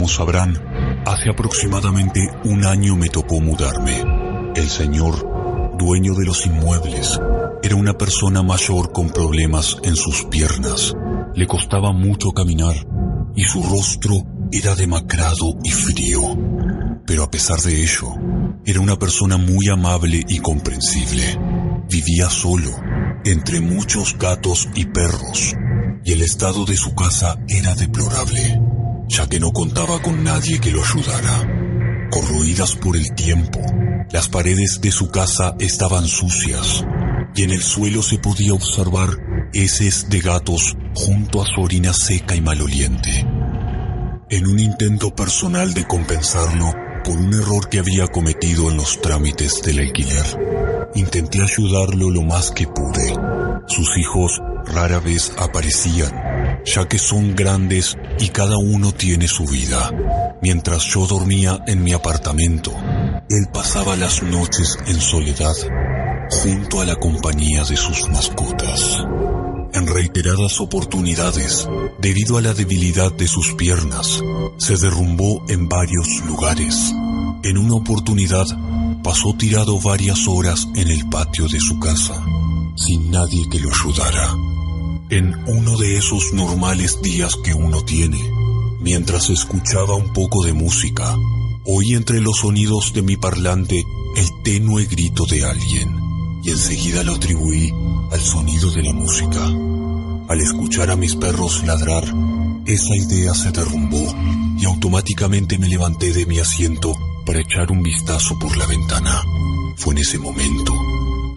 Como sabrán, hace aproximadamente un año me tocó mudarme. El señor, dueño de los inmuebles, era una persona mayor con problemas en sus piernas. Le costaba mucho caminar y su rostro era demacrado y frío. Pero a pesar de ello, era una persona muy amable y comprensible. Vivía solo, entre muchos gatos y perros, y el estado de su casa era deplorable ya que no contaba con nadie que lo ayudara. Corroídas por el tiempo, las paredes de su casa estaban sucias y en el suelo se podía observar heces de gatos junto a su orina seca y maloliente. En un intento personal de compensarlo por un error que había cometido en los trámites del alquiler, intenté ayudarlo lo más que pude. Sus hijos rara vez aparecían ya que son grandes y cada uno tiene su vida. Mientras yo dormía en mi apartamento, él pasaba las noches en soledad, junto a la compañía de sus mascotas. En reiteradas oportunidades, debido a la debilidad de sus piernas, se derrumbó en varios lugares. En una oportunidad, pasó tirado varias horas en el patio de su casa, sin nadie que lo ayudara. En uno de esos normales días que uno tiene, mientras escuchaba un poco de música, oí entre los sonidos de mi parlante el tenue grito de alguien y enseguida lo atribuí al sonido de la música. Al escuchar a mis perros ladrar, esa idea se derrumbó y automáticamente me levanté de mi asiento para echar un vistazo por la ventana. Fue en ese momento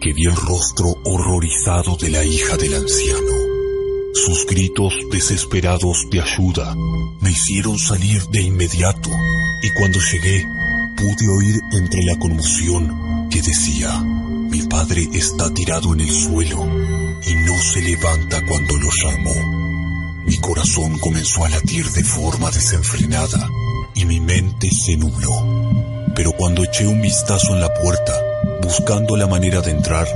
que vi el rostro horrorizado de la hija del anciano. Sus gritos desesperados de ayuda me hicieron salir de inmediato y cuando llegué pude oír entre la conmoción que decía, mi padre está tirado en el suelo y no se levanta cuando lo llamo. Mi corazón comenzó a latir de forma desenfrenada y mi mente se nubló. Pero cuando eché un vistazo en la puerta, buscando la manera de entrar,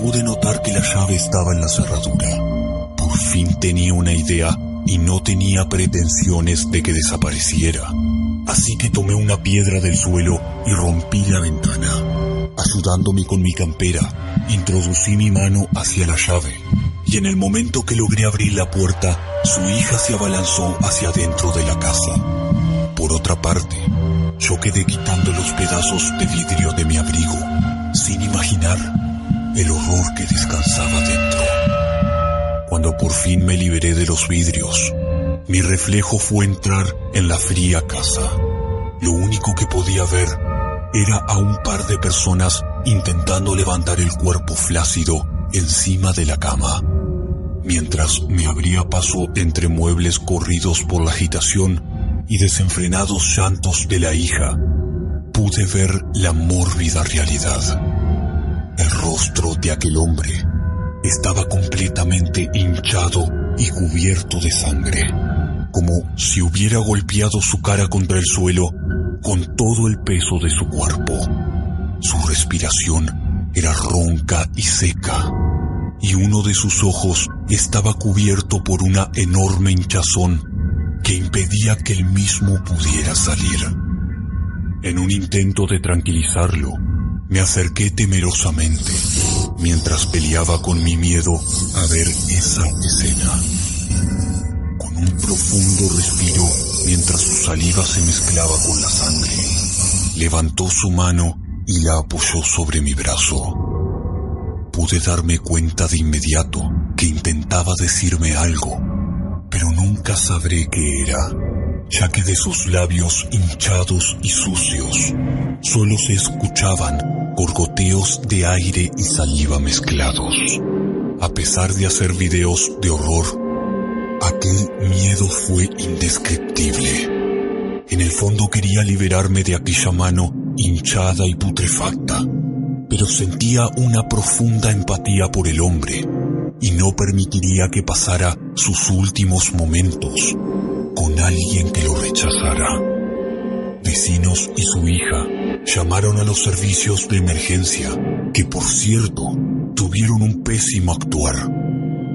pude notar que la llave estaba en la cerradura. Por fin tenía una idea y no tenía pretensiones de que desapareciera. Así que tomé una piedra del suelo y rompí la ventana. Ayudándome con mi campera, introducí mi mano hacia la llave y en el momento que logré abrir la puerta, su hija se abalanzó hacia adentro de la casa. Por otra parte, yo quedé quitando los pedazos de vidrio de mi abrigo, sin imaginar el horror que descansaba dentro. Cuando por fin me liberé de los vidrios, mi reflejo fue entrar en la fría casa. Lo único que podía ver era a un par de personas intentando levantar el cuerpo flácido encima de la cama. Mientras me abría paso entre muebles corridos por la agitación y desenfrenados llantos de la hija, pude ver la mórbida realidad. El rostro de aquel hombre estaba completamente hinchado y cubierto de sangre, como si hubiera golpeado su cara contra el suelo con todo el peso de su cuerpo. Su respiración era ronca y seca, y uno de sus ojos estaba cubierto por una enorme hinchazón que impedía que él mismo pudiera salir. En un intento de tranquilizarlo, me acerqué temerosamente mientras peleaba con mi miedo a ver esa escena. Con un profundo respiro mientras su saliva se mezclaba con la sangre, levantó su mano y la apoyó sobre mi brazo. Pude darme cuenta de inmediato que intentaba decirme algo, pero nunca sabré qué era, ya que de sus labios hinchados y sucios solo se escuchaban por goteos de aire y saliva mezclados. A pesar de hacer videos de horror, aquel miedo fue indescriptible. En el fondo quería liberarme de aquella mano hinchada y putrefacta, pero sentía una profunda empatía por el hombre y no permitiría que pasara sus últimos momentos con alguien que lo rechazara. Vecinos y su hija llamaron a los servicios de emergencia, que por cierto tuvieron un pésimo actuar.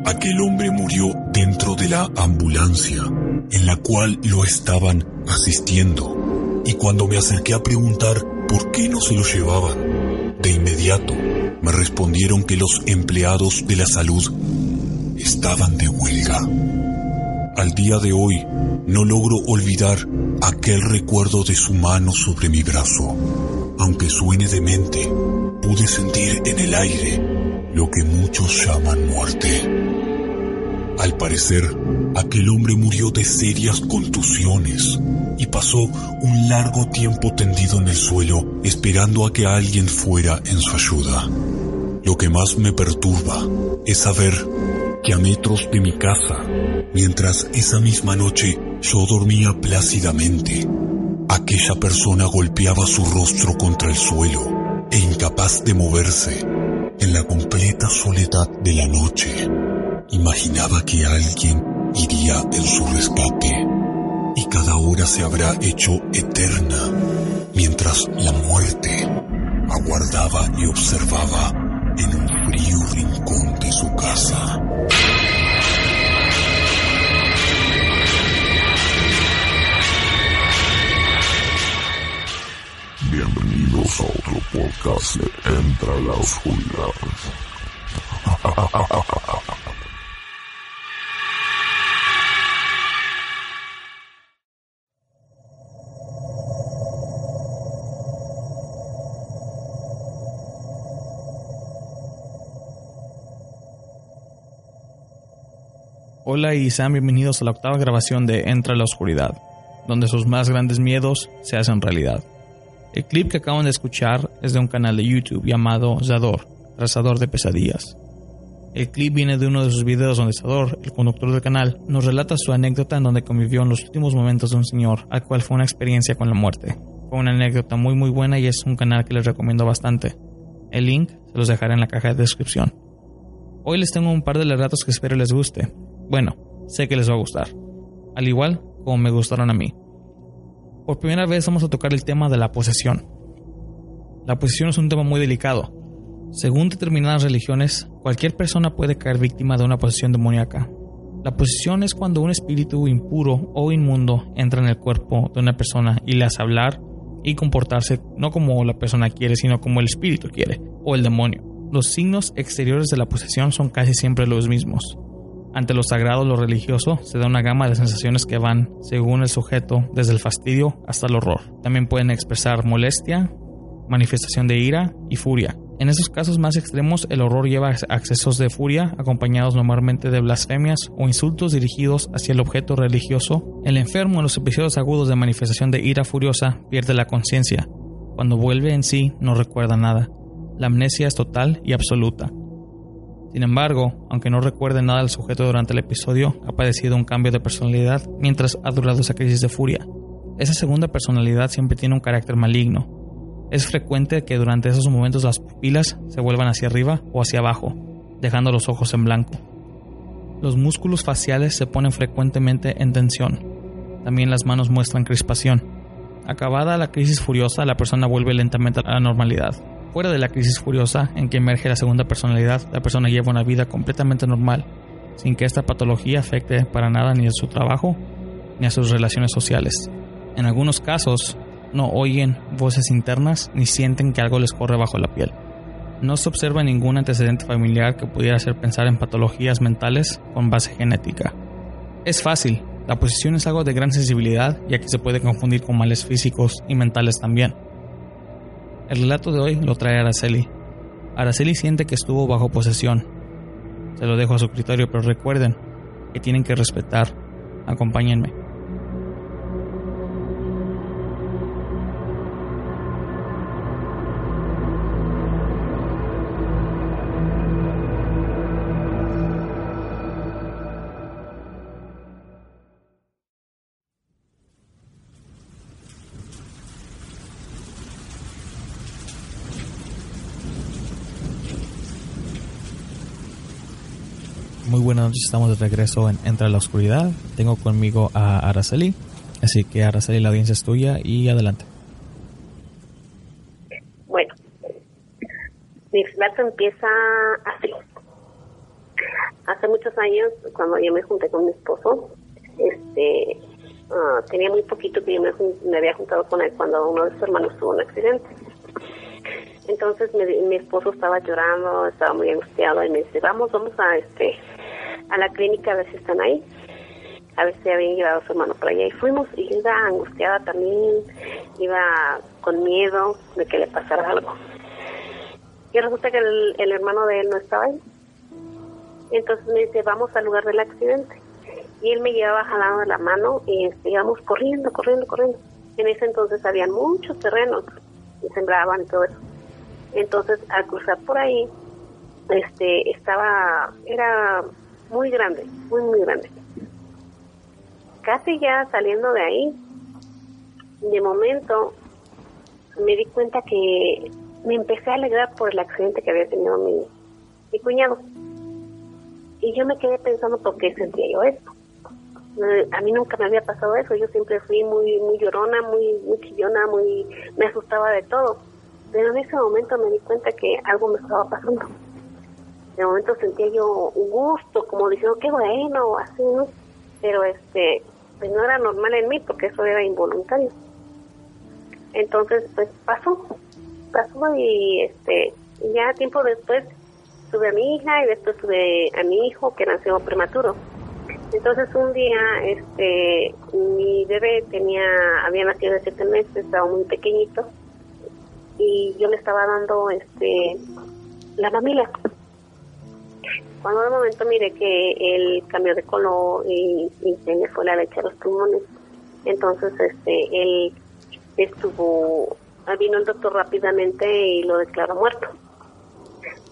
Aquel hombre murió dentro de la ambulancia en la cual lo estaban asistiendo. Y cuando me acerqué a preguntar por qué no se lo llevaban, de inmediato me respondieron que los empleados de la salud estaban de huelga. Al día de hoy no logro olvidar aquel recuerdo de su mano sobre mi brazo. Aunque suene demente, pude sentir en el aire lo que muchos llaman muerte. Al parecer, aquel hombre murió de serias contusiones y pasó un largo tiempo tendido en el suelo esperando a que alguien fuera en su ayuda. Lo que más me perturba es saber que a metros de mi casa, mientras esa misma noche yo dormía plácidamente, aquella persona golpeaba su rostro contra el suelo e incapaz de moverse en la completa soledad de la noche Imaginaba que alguien iría en su rescate y cada hora se habrá hecho eterna mientras la muerte aguardaba y observaba en un frío rincón de su casa. Bienvenidos a otro podcast de Entra la Oscuridad. Hola y sean bienvenidos a la octava grabación de Entra la Oscuridad, donde sus más grandes miedos se hacen realidad. El clip que acaban de escuchar es de un canal de YouTube llamado Zador, Trazador de Pesadillas. El clip viene de uno de sus videos donde Zador, el conductor del canal, nos relata su anécdota en donde convivió en los últimos momentos de un señor, al cual fue una experiencia con la muerte. Fue una anécdota muy muy buena y es un canal que les recomiendo bastante. El link se los dejaré en la caja de descripción. Hoy les tengo un par de relatos que espero les guste. Bueno, sé que les va a gustar, al igual como me gustaron a mí. Por primera vez vamos a tocar el tema de la posesión. La posesión es un tema muy delicado. Según determinadas religiones, cualquier persona puede caer víctima de una posesión demoníaca. La posesión es cuando un espíritu impuro o inmundo entra en el cuerpo de una persona y le hace hablar y comportarse no como la persona quiere, sino como el espíritu quiere, o el demonio. Los signos exteriores de la posesión son casi siempre los mismos. Ante lo sagrado, lo religioso, se da una gama de sensaciones que van, según el sujeto, desde el fastidio hasta el horror. También pueden expresar molestia, manifestación de ira y furia. En esos casos más extremos, el horror lleva accesos de furia, acompañados normalmente de blasfemias o insultos dirigidos hacia el objeto religioso. El enfermo en los episodios agudos de manifestación de ira furiosa pierde la conciencia. Cuando vuelve en sí, no recuerda nada. La amnesia es total y absoluta. Sin embargo, aunque no recuerde nada al sujeto durante el episodio, ha padecido un cambio de personalidad mientras ha durado esa crisis de furia. Esa segunda personalidad siempre tiene un carácter maligno. Es frecuente que durante esos momentos las pupilas se vuelvan hacia arriba o hacia abajo, dejando los ojos en blanco. Los músculos faciales se ponen frecuentemente en tensión. También las manos muestran crispación. Acabada la crisis furiosa, la persona vuelve lentamente a la normalidad. Fuera de la crisis furiosa en que emerge la segunda personalidad, la persona lleva una vida completamente normal, sin que esta patología afecte para nada ni a su trabajo ni a sus relaciones sociales. En algunos casos, no oyen voces internas ni sienten que algo les corre bajo la piel. No se observa ningún antecedente familiar que pudiera hacer pensar en patologías mentales con base genética. Es fácil, la posición es algo de gran sensibilidad y aquí se puede confundir con males físicos y mentales también. El relato de hoy lo trae Araceli. Araceli siente que estuvo bajo posesión. Se lo dejo a su criterio, pero recuerden que tienen que respetar. Acompáñenme. Buenas noches, estamos de regreso en Entra la Oscuridad. Tengo conmigo a Araceli, así que Araceli, la audiencia es tuya y adelante. Bueno, mi relato empieza así. Hace muchos años, cuando yo me junté con mi esposo, este, ah, tenía muy poquito que yo me, me había juntado con él cuando uno de sus hermanos tuvo un accidente entonces mi, esposo estaba llorando, estaba muy angustiado y me dice, vamos, vamos a este a la clínica a ver si están ahí. A ver si habían llevado a su hermano por allá. Y fuimos y iba angustiada también, iba con miedo de que le pasara algo. Y resulta que el, el hermano de él no estaba ahí. Entonces me dice, vamos al lugar del accidente. Y él me llevaba jalando de la mano y este, íbamos corriendo, corriendo, corriendo. En ese entonces había muchos terrenos y sembraban y todo eso. Entonces, al cruzar por ahí, este, estaba, era muy grande, muy, muy grande. Casi ya saliendo de ahí, de momento me di cuenta que me empecé a alegrar por el accidente que había tenido mi, cuñado. Y yo me quedé pensando por qué sentía yo eso. Eh, a mí nunca me había pasado eso, yo siempre fui muy muy llorona, muy, muy chillona, muy me asustaba de todo pero en ese momento me di cuenta que algo me estaba pasando. De momento sentía yo un gusto, como diciendo, qué bueno, así, ¿no? Pero este, pues no era normal en mí porque eso era involuntario. Entonces, pues pasó, pasó y este, ya tiempo después tuve a mi hija y después tuve a mi hijo que nació prematuro. Entonces un día, este, mi bebé tenía, había nacido de siete meses, estaba muy pequeñito y yo le estaba dando este la mamila. Cuando de momento mire que él cambió de color y, se le fue la leche a los pulmones, entonces este él estuvo, vino el doctor rápidamente y lo declaró muerto.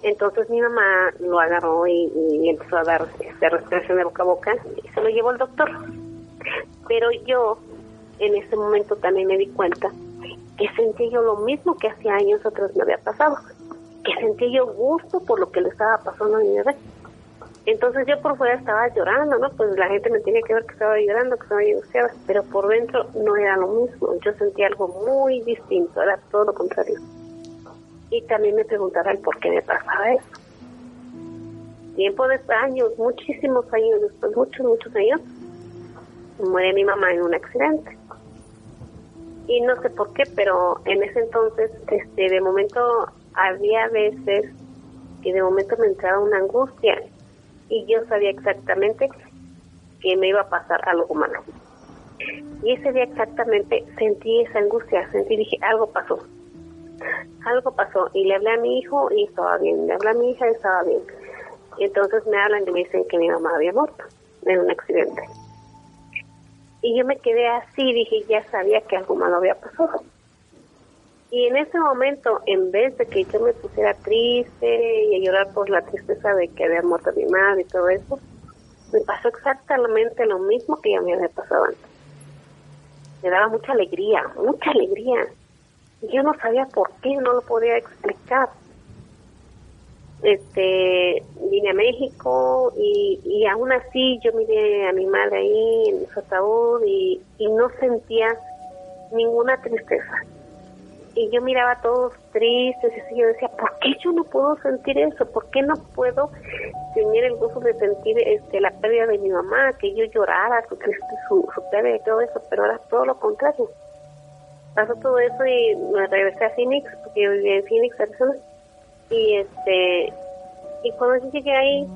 Entonces mi mamá lo agarró y, empezó a dar esta respiración de boca a boca y se lo llevó el doctor. Pero yo en ese momento también me di cuenta que sentí yo lo mismo que hacía años atrás me había pasado, que sentí yo gusto por lo que le estaba pasando a mi bebé. Entonces yo por fuera estaba llorando, ¿no? Pues la gente me tenía que ver que estaba llorando, que estaba angustiada, pero por dentro no era lo mismo. Yo sentía algo muy distinto, era todo lo contrario. Y también me preguntaba el por qué me pasaba eso. Tiempo de años, muchísimos años después, muchos, muchos años, muere mi mamá en un accidente y no sé por qué, pero en ese entonces, este, de momento había veces que de momento me entraba una angustia y yo sabía exactamente que me iba a pasar algo malo. Y ese día exactamente sentí esa angustia, sentí, dije, algo pasó. Algo pasó. Y le hablé a mi hijo y estaba bien. Le hablé a mi hija y estaba bien. Y entonces me hablan y me dicen que mi mamá había muerto en un accidente. Y yo me quedé así, dije, ya sabía que algo malo había pasado. Y en ese momento, en vez de que yo me pusiera triste y a llorar por la tristeza de que había muerto mi madre y todo eso, me pasó exactamente lo mismo que ya me había pasado antes. Me daba mucha alegría, mucha alegría. Y yo no sabía por qué, no lo podía explicar este vine a México y, y aún así yo miré a mi madre ahí en su ataúd y, y no sentía ninguna tristeza. Y yo miraba a todos tristes y yo decía, ¿por qué yo no puedo sentir eso? ¿Por qué no puedo tener el gozo de sentir este la pérdida de mi mamá, que yo llorara su, su, pérdida y todo eso? Pero era todo lo contrario. Pasó todo eso y me regresé a Phoenix, porque yo vivía en Phoenix, Arizona y este y cuando llegué ahí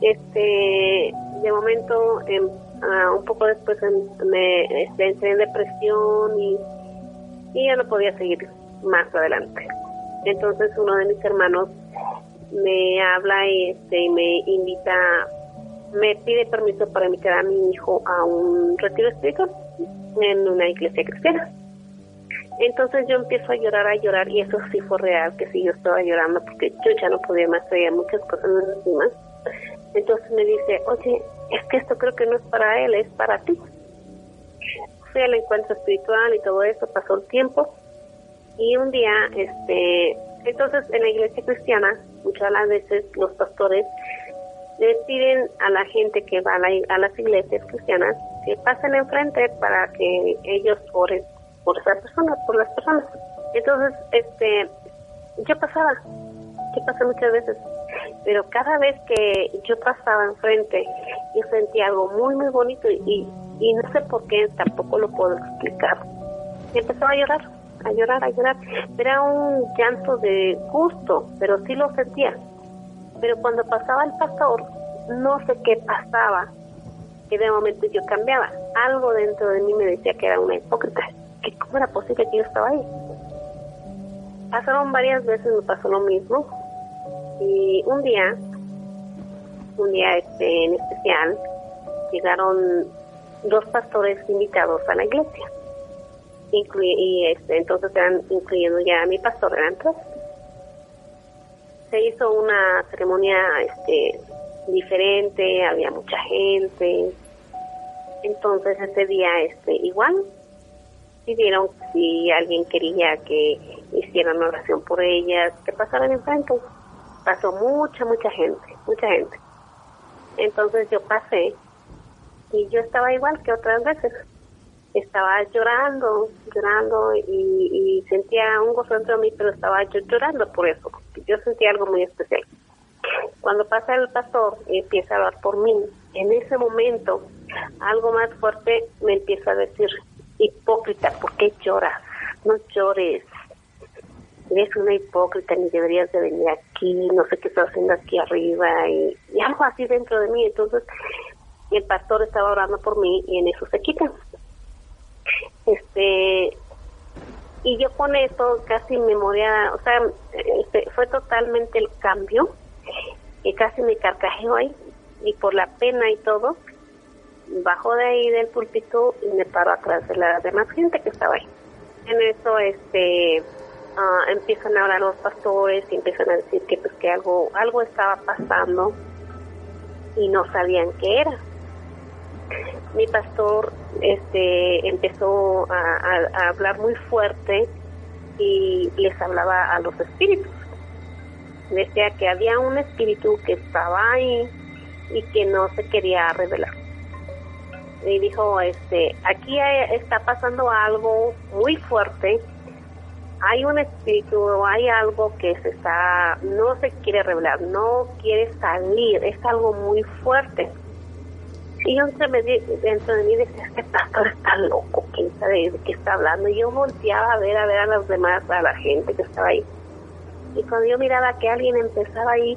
este de momento em, ah, un poco después em, me este, entré en depresión y, y ya no podía seguir más adelante entonces uno de mis hermanos me habla y este y me invita me pide permiso para invitar a mi hijo a un retiro espiritual en una iglesia cristiana entonces yo empiezo a llorar, a llorar, y eso sí fue real, que sí yo estaba llorando porque yo ya no podía más, traía muchas cosas encima. Entonces me dice, oye, es que esto creo que no es para él, es para ti. Fui al encuentro espiritual y todo eso, pasó el tiempo, y un día, este, entonces en la iglesia cristiana, muchas las veces los pastores le piden a la gente que va a, las iglesias cristianas que pasen enfrente para que ellos oren por esa persona, por las personas. Entonces, este, yo pasaba, yo pasé muchas veces, pero cada vez que yo pasaba enfrente, yo sentía algo muy, muy bonito y no sé por qué, tampoco lo puedo explicar. Y empezaba a llorar, a llorar, a llorar. Era un llanto de gusto, pero sí lo sentía. Pero cuando pasaba el pastor, no sé qué pasaba, que de momento yo cambiaba. Algo dentro de mí me decía que era una hipócrita, que cómo era posible que yo estaba ahí. Pasaron varias veces, me pasó lo mismo. Y un día, un día este, en especial, llegaron dos pastores invitados a la iglesia. y este, entonces eran, incluyendo ya a mi pastor, eran tres. Se hizo una ceremonia este, diferente, había mucha gente. Entonces ese día este, igual pidieron si alguien quería que hicieran oración por ellas, que pasaran enfrente. Pasó mucha, mucha gente, mucha gente. Entonces yo pasé y yo estaba igual que otras veces. Estaba llorando, llorando y, sentía un gozo dentro de mí, pero estaba yo llorando por eso. Yo sentía algo muy especial. Cuando pasa el pastor y empieza a hablar por mí, en ese momento algo más fuerte me empieza a decir, hipócrita, ¿por qué lloras? No llores. Eres una hipócrita, ni deberías de venir aquí, no sé qué estás haciendo aquí arriba, y, y algo así dentro de mí. Entonces el pastor estaba orando por mí y en eso se quita. Este, y yo con eso casi me moría, o sea, este, fue totalmente el cambio y casi me carcajeo ahí y por la pena y todo, bajo de ahí del púlpito y me paro atrás de la demás gente que estaba ahí. En eso, este, uh, empiezan a hablar los pastores y empiezan a decir que pues que algo, algo estaba pasando y no sabían qué era mi pastor este empezó a, hablar muy fuerte y les hablaba a los espíritus. Decía que había un espíritu que estaba ahí y que no se quería revelar. Y dijo, este, aquí está pasando algo muy fuerte. Hay un espíritu, hay algo que se está, no se quiere revelar, no quiere salir, es algo muy fuerte y yo me dentro de mí decía, este pastor está loco, quién sabe de qué está hablando. Y yo volteaba a ver, a ver a los demás, a la gente que estaba ahí. Y cuando yo miraba que alguien empezaba ahí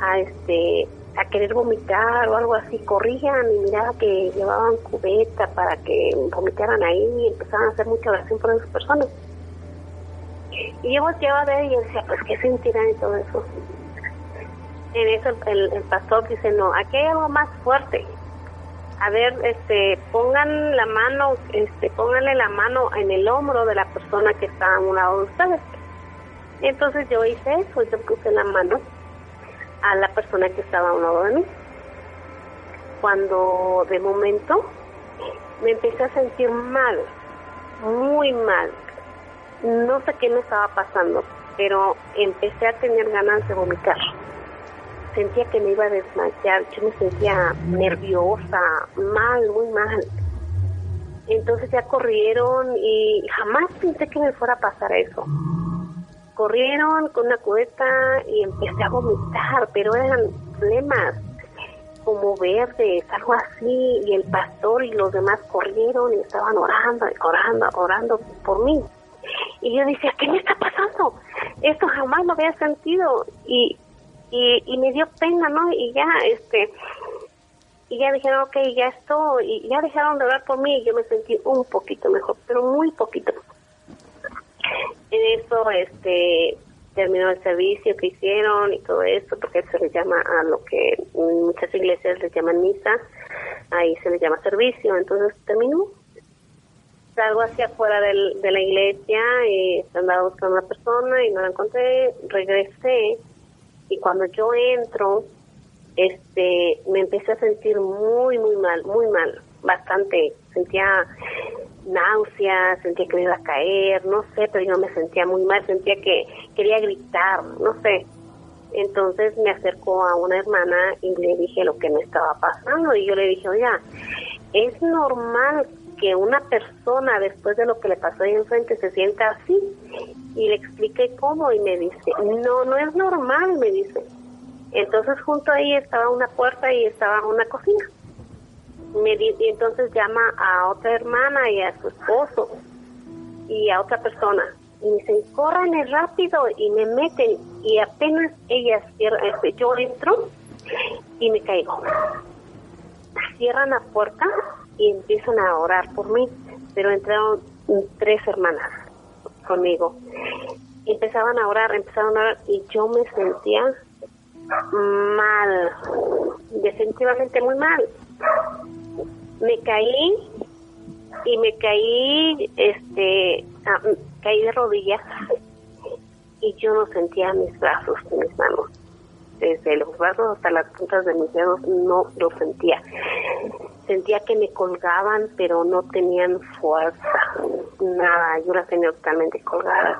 a este a querer vomitar o algo así, corrían y miraba que llevaban cubeta para que vomitaran ahí y empezaban a hacer mucha oración por esas personas. Y yo volteaba a ver y decía, pues qué sentirán y todo eso. En eso el, el pastor dice, no, aquí hay algo más fuerte a ver, este, pongan la mano, este, pónganle la mano en el hombro de la persona que está a un lado de ustedes. Entonces yo hice eso, yo puse la mano a la persona que estaba a un lado de mí. Cuando de momento me empecé a sentir mal, muy mal. No sé qué me estaba pasando, pero empecé a tener ganas de vomitar sentía que me iba a desmayar, yo me sentía nerviosa, mal, muy mal. Entonces ya corrieron y jamás pensé que me fuera a pasar eso. Corrieron con una cubeta y empecé a vomitar, pero eran flemas como verdes, algo así, y el pastor y los demás corrieron y estaban orando, orando, orando por mí. Y yo decía, ¿qué me está pasando? Esto jamás lo había sentido. Y y, y me dio pena, ¿no? Y ya, este, y ya dijeron, ok, ya estoy, y ya dejaron de hablar por mí y yo me sentí un poquito mejor, pero muy poquito. En eso, este, terminó el servicio que hicieron y todo eso, porque se le llama a lo que muchas iglesias les llaman misa, ahí se le llama servicio, entonces terminó. Salgo hacia afuera de la iglesia y andaba buscando a una persona y no la encontré, regresé y cuando yo entro, este, me empecé a sentir muy, muy mal, muy mal, bastante, sentía náuseas, sentía que me iba a caer, no sé, pero yo me sentía muy mal, sentía que quería gritar, no sé. Entonces me acercó a una hermana y le dije lo que me estaba pasando y yo le dije, oiga, es normal que una persona después de lo que le pasó ahí enfrente se sienta así y le expliqué cómo y me dice, no, no es normal, me dice. Entonces junto ahí estaba una puerta y estaba una cocina. Me y entonces llama a otra hermana y a su esposo y a otra persona y me dicen, córranle rápido y me meten y apenas ellas cierran, este, yo entro y me caigo. Cierran la puerta y empiezan a orar por mí, pero entraron tres hermanas conmigo. Empezaban a orar, empezaron a orar y yo me sentía mal, definitivamente muy mal. Me caí y me caí, este, ah, caí de rodillas y yo no sentía mis brazos mis manos. Desde los brazos hasta las puntas de mis dedos no lo sentía. Sentía que me colgaban, pero no tenían fuerza, nada. Yo las tenía totalmente colgadas.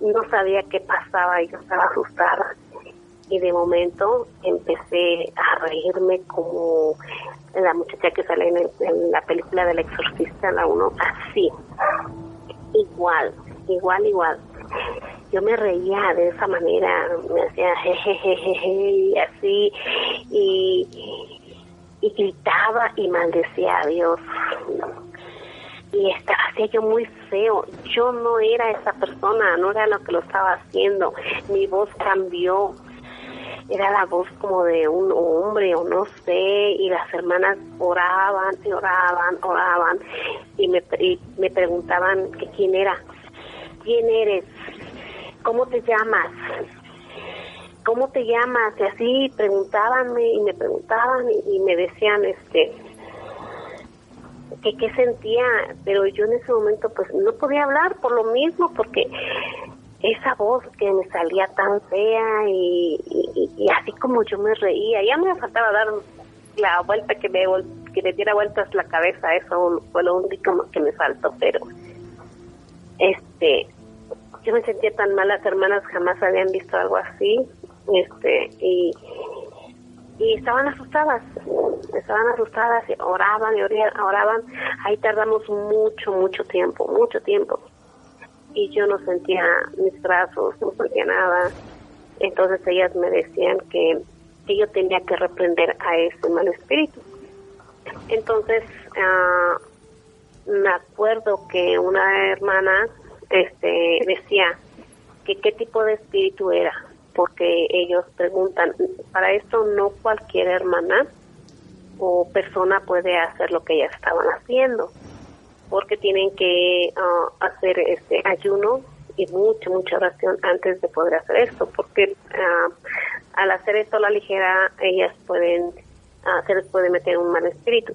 No sabía qué pasaba, yo estaba asustada. Y de momento empecé a reírme como la muchacha que sale en, en la película del exorcista, la uno, así igual, igual, igual. Yo me reía de esa manera, me hacía jejejeje y así, y, y gritaba y maldecía a Dios. Y estaba, hacía yo muy feo. Yo no era esa persona, no era lo que lo estaba haciendo. Mi voz cambió, era la voz como de un hombre o no sé, y las hermanas oraban y oraban, oraban, y me, me preguntaban que quién era, quién eres, cómo te llamas, cómo te llamas, y así preguntabanme y me preguntaban y, y me decían, este, que qué sentía, pero yo en ese momento pues no podía hablar por lo mismo, porque esa voz que me salía tan fea y, así como yo me reía, ya me faltaba dar la vuelta que me, que me diera vueltas la cabeza, eso fue lo único que me faltó, pero este yo me sentía tan mal, las hermanas jamás habían visto algo así, este y y estaban asustadas, estaban asustadas, oraban y oraban, ahí tardamos mucho, mucho tiempo, mucho tiempo y yo no sentía mis brazos, no sentía nada. Entonces ellas me decían que, que yo tenía que reprender a ese mal espíritu. Entonces ah, me acuerdo que una hermana este decía que qué tipo de espíritu era, porque ellos preguntan, para esto no cualquier hermana o persona puede hacer lo que ellas estaban haciendo porque tienen que ah, hacer este ayuno y mucha, mucha oración antes de poder hacer esto, porque uh, al hacer esto a la ligera, ellas pueden, uh, se les puede meter un mal espíritu.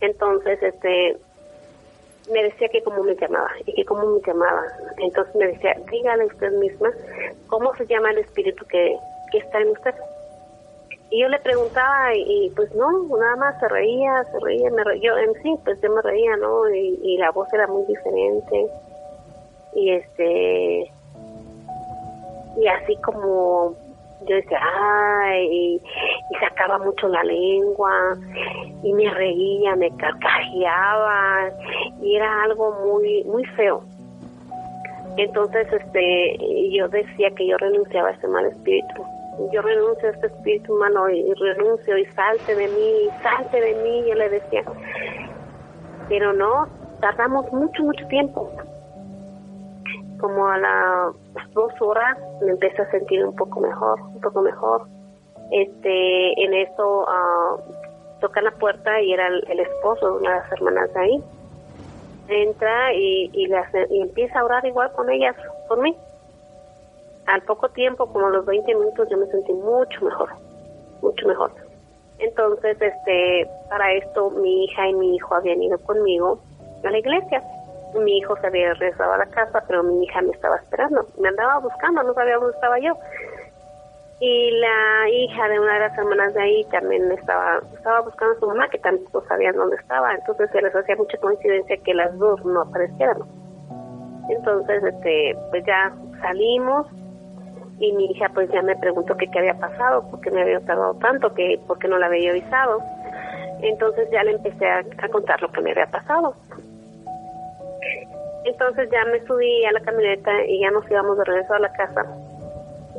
Entonces, este, me decía que cómo me llamaba y que cómo me llamaba. Entonces me decía, dígale usted misma cómo se llama el espíritu que, que está en usted. Y yo le preguntaba y, pues no, nada más se reía, se reía, me yo en sí, pues yo me reía, ¿no? Y, la voz era muy diferente. Y este, y así como yo decía, ay, y, sacaba mucho la lengua, y me reía, me carcajeaba, y era algo muy, muy feo. Entonces, este, yo decía que yo renunciaba a ese mal espíritu yo renuncio a este espíritu humano y, renuncio y salte de mí, salte de mí, yo le decía. Pero no, tardamos mucho, mucho tiempo. Como a las dos horas me empecé a sentir un poco mejor, un poco mejor. Este, en eso uh, tocan la puerta y era el, esposo de una de las hermanas de ahí. Entra y, y, y empieza a orar igual con ellas, por mí al poco tiempo, como los 20 minutos, yo me sentí mucho mejor, mucho mejor. Entonces, este, para esto mi hija y mi hijo habían ido conmigo a la iglesia. Mi hijo se había regresado a la casa, pero mi hija me estaba esperando. Me andaba buscando, no sabía dónde estaba yo. Y la hija de una de las hermanas de ahí también estaba, estaba buscando a su mamá, que tampoco sabían dónde estaba. Entonces se les hacía mucha coincidencia que las dos no aparecieran. Entonces, este, pues ya salimos y mi hija pues ya me preguntó qué había pasado, por qué me había tardado tanto, que por qué no la había avisado. Entonces ya le empecé a, contar lo que me había pasado. Entonces ya me subí a la camioneta y ya nos íbamos de regreso a la casa.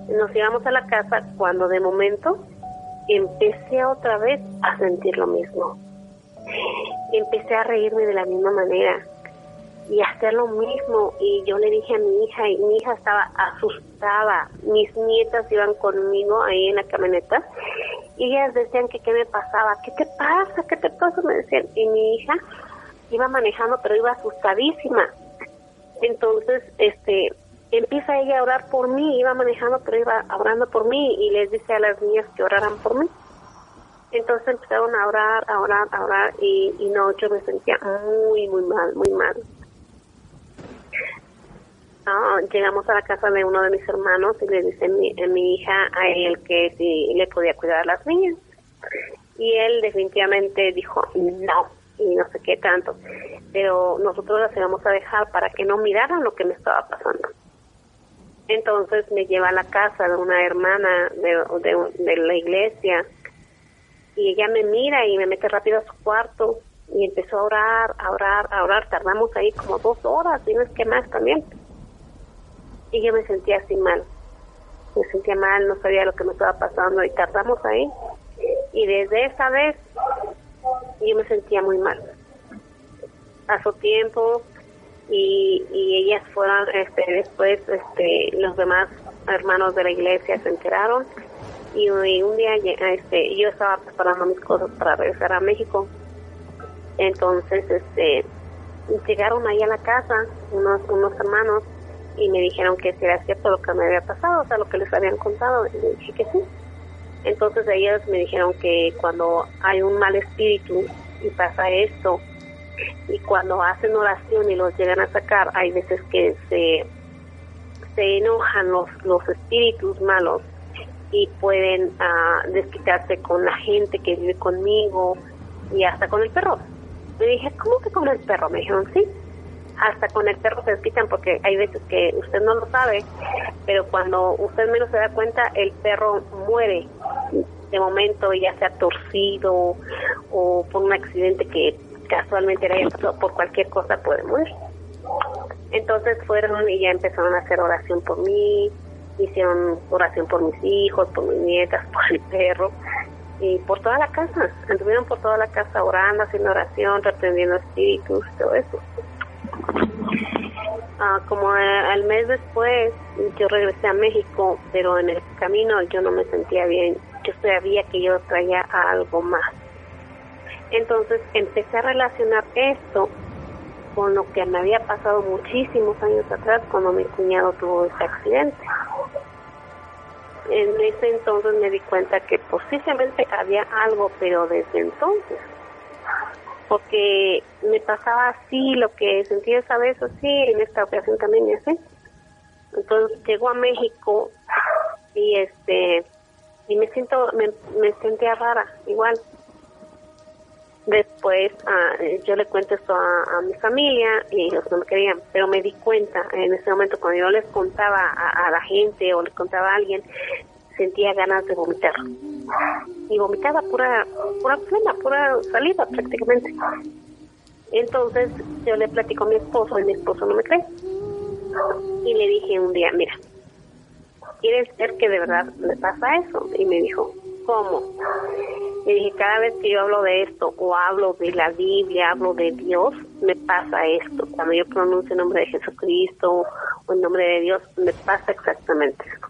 Nos íbamos a la casa cuando de momento empecé otra vez a sentir lo mismo. Empecé a reírme de la misma manera y hacer lo mismo. Y yo le dije a mi hija, y mi hija estaba asustada. Mis nietas iban conmigo ahí en la camioneta y ellas decían que qué me pasaba, qué te pasa, qué te pasa, me decían. Y mi hija iba manejando, pero iba asustadísima. Entonces, este, empieza ella a orar por mí, iba manejando, pero iba orando por mí y les dice a las niñas que oraran por mí. Entonces empezaron a orar, a orar, a orar y, y no, yo me sentía muy, muy mal, muy mal. Llegamos a la casa de uno de mis hermanos y le dice mi, eh, mi hija a él que si le podía cuidar a las niñas. Y él definitivamente dijo no, y no sé qué tanto. Pero nosotros las íbamos a dejar para que no miraran lo que me estaba pasando. Entonces me lleva a la casa de una hermana de, de, la iglesia y ella me mira y me mete rápido a su cuarto y empezó a orar, a orar, a orar. Tardamos ahí como dos horas, y no es que más también y yo me sentía así mal. Me sentía mal, no sabía lo que me estaba pasando y tardamos ahí. Y desde esa vez yo me sentía muy mal. Pasó tiempo y, y ellas fueron, este, después este, los demás hermanos de la iglesia se enteraron y, un día este, yo estaba preparando mis cosas para regresar a México. Entonces, este, llegaron ahí a la casa unos, unos hermanos y me dijeron que si era cierto lo que me había pasado, o sea, lo que les habían contado, y dije que sí. Entonces ellos me dijeron que cuando hay un mal espíritu y pasa esto, y cuando hacen oración y los llegan a sacar, hay veces que se, se enojan los, los espíritus malos y pueden uh, desquitarse con la gente que vive conmigo y hasta con el perro. Me dije, ¿cómo que con el perro? Me dijeron, sí hasta con el perro se desquitan porque hay veces que usted no lo sabe, pero cuando usted menos se da cuenta, el perro muere de momento, ya sea torcido o por un accidente que casualmente era por cualquier cosa puede morir. Entonces fueron y ya empezaron a hacer oración por mí, hicieron oración por mis hijos, por mis nietas, por el perro y por toda la casa. Anduvieron por toda la casa orando, haciendo oración, reprendiendo espíritus, todo eso. Ah, como al mes después yo regresé a México, pero en el camino yo no me sentía bien. Yo sabía que yo traía algo más. Entonces empecé a relacionar esto con lo que me había pasado muchísimos años atrás cuando mi cuñado tuvo ese accidente. En ese entonces me di cuenta que posiblemente había algo, pero desde entonces porque me pasaba así, lo que sentía esa vez así, en esta ocasión también me hace. Entonces llegó a México y este y me siento me, me sentía rara igual después ah, yo le cuento esto a, mi familia y ellos no me querían pero me di cuenta en ese momento cuando yo les contaba a, a la gente o les contaba a alguien sentía ganas de vomitar. Y vomitaba pura, pura plena, pura salida prácticamente. Entonces yo le platico a mi esposo y mi esposo no me cree. Y le dije un día, mira, ¿quieres ver que de verdad me pasa eso? Y me dijo, ¿cómo? Le dije, cada vez que yo hablo de esto o hablo de la Biblia, hablo de Dios, me pasa esto. Cuando yo pronuncio el nombre de Jesucristo o el nombre de Dios, me pasa exactamente esto.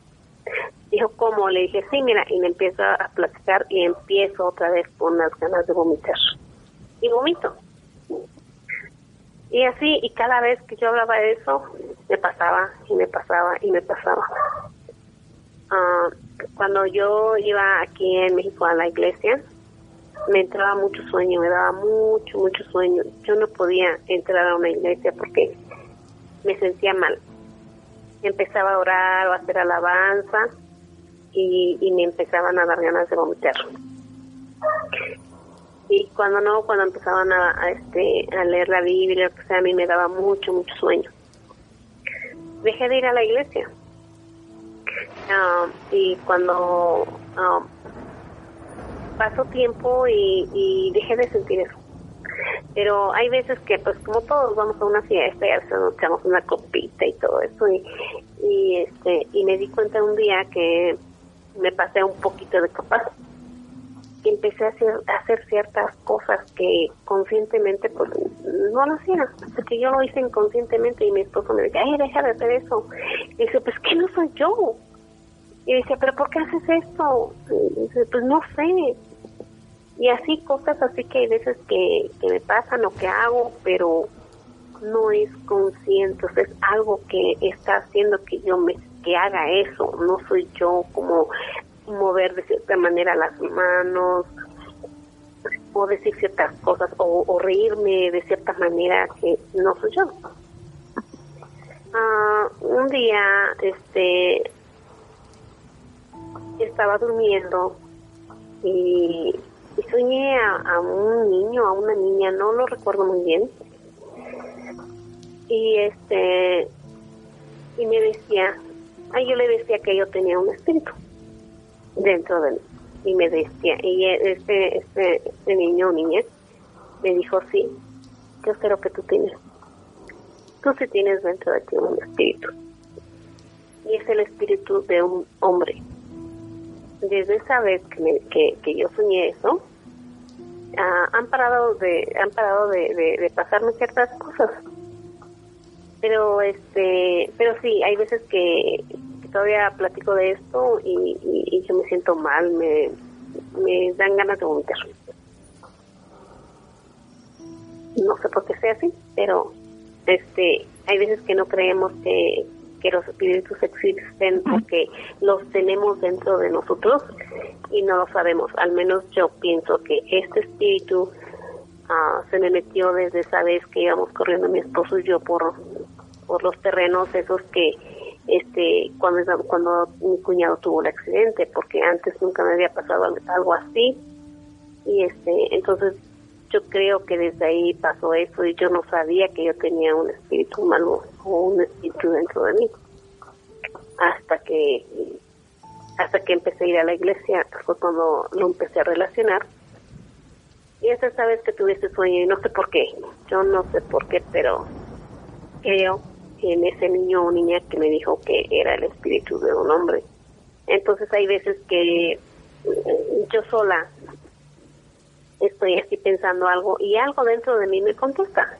Dijo, ¿cómo? Le dije, sí, mira, y me empiezo a platicar y empiezo otra vez con las ganas de vomitar. Y vomito. Y así, y cada vez que yo hablaba de eso, me pasaba y me pasaba y me pasaba. Ah, cuando yo iba aquí en México a la iglesia, me entraba mucho sueño, me daba mucho, mucho sueño. Yo no podía entrar a una iglesia porque me sentía mal. Empezaba a orar o a hacer alabanza y, me empezaban a dar ganas de vomitar. Y cuando no, cuando empezaban a, este, a leer la Biblia, o sea, a mí me daba mucho, mucho sueño. Dejé de ir a la iglesia. Ah, y cuando ah, pasó tiempo y, y dejé de sentir eso. Pero hay veces que, pues como todos vamos a una fiesta y a veces nos echamos una copita y todo eso. Y, y, este, y me di cuenta un día que me pasé un poquito de copas y empecé a hacer, ciertas cosas que conscientemente pues no lo hacía, porque yo lo hice inconscientemente y mi esposo me decía, ay, deja de hacer eso. Y dice, pues que no soy yo. Y decía, pero ¿por qué haces esto? Dice, pues no sé. Y así cosas así que hay veces que, que me pasan o que hago, pero no es consciente, es algo que está haciendo que yo me que haga eso, no soy yo como mover de cierta manera las manos o decir ciertas cosas o, reírme de cierta manera que no soy yo. Ah, un día, este, estaba durmiendo y, soñé a, un niño, a una niña, no lo recuerdo muy bien. Y este, y me decía, ay, yo le decía que yo tenía un espíritu dentro de mí. Y me decía, y este, este, este niño o niña me dijo, sí, yo creo que tú tienes. Tú sí tienes dentro de ti un espíritu. Y es el espíritu de un hombre. Desde esa vez que, que, que yo soñé eso, ah, han parado de han parado de, de pasarme ciertas cosas pero este pero sí hay veces que, todavía platico de esto y, yo me siento mal, me, me dan ganas de vomitar. No sé por qué sea así, pero este hay veces que no creemos que, que los espíritus existen porque los tenemos dentro de nosotros y no lo sabemos. Al menos yo pienso que este espíritu ah, se me metió desde esa vez que íbamos corriendo mi esposo y yo por, por los terrenos esos que este cuando cuando mi cuñado tuvo el accidente porque antes nunca me había pasado algo así. Y este entonces yo creo que desde ahí pasó eso y yo no sabía que yo tenía un espíritu malo o un espíritu dentro de mí. Hasta que hasta que empecé a ir a la iglesia fue cuando lo empecé a relacionar. Y esa vez que tuve ese sueño y no sé por qué. Yo no sé por qué pero creo en ese niño o niña que me dijo que era el espíritu de un hombre. Entonces hay veces que mm, yo sola estoy así pensando algo y algo dentro de mí me contesta.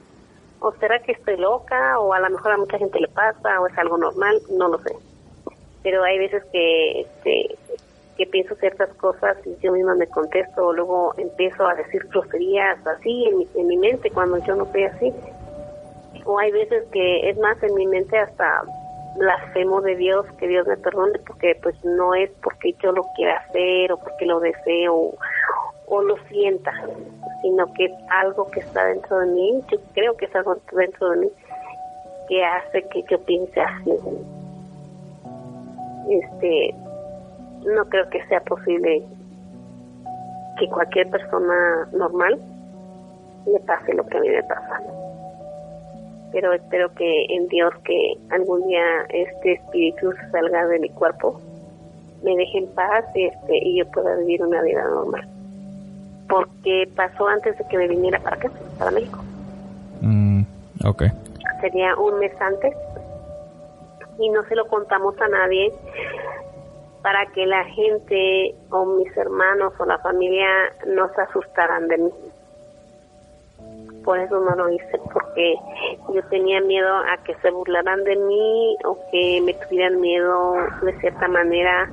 O será que estoy loca o a lo mejor a mucha gente le pasa o es algo normal, no lo sé. Pero hay veces que este, que pienso ciertas cosas y yo misma me contesto o luego empiezo a decir groserías así en mi, en mi mente cuando yo no soy así o hay veces que es más en mi mente hasta blasfemo de Dios, que Dios me perdone, porque pues no es porque yo lo quiera hacer o porque lo deseo o, lo sienta, sino que es algo que está dentro de mí, yo creo que es algo dentro de mí que hace que yo piense así. Este, no creo que sea posible que cualquier persona normal le pase lo que a mí me pasa pero espero que en Dios que algún día este espíritu salga de mi cuerpo, me deje en paz este, y yo pueda vivir una vida normal. Porque pasó antes de que me viniera para acá, para México. Mm, ok. Sería un mes antes y no se lo contamos a nadie para que la gente o mis hermanos o la familia no se asustaran de mí por eso no lo hice, porque yo tenía miedo a que se burlaran de mí o que me tuvieran miedo de cierta manera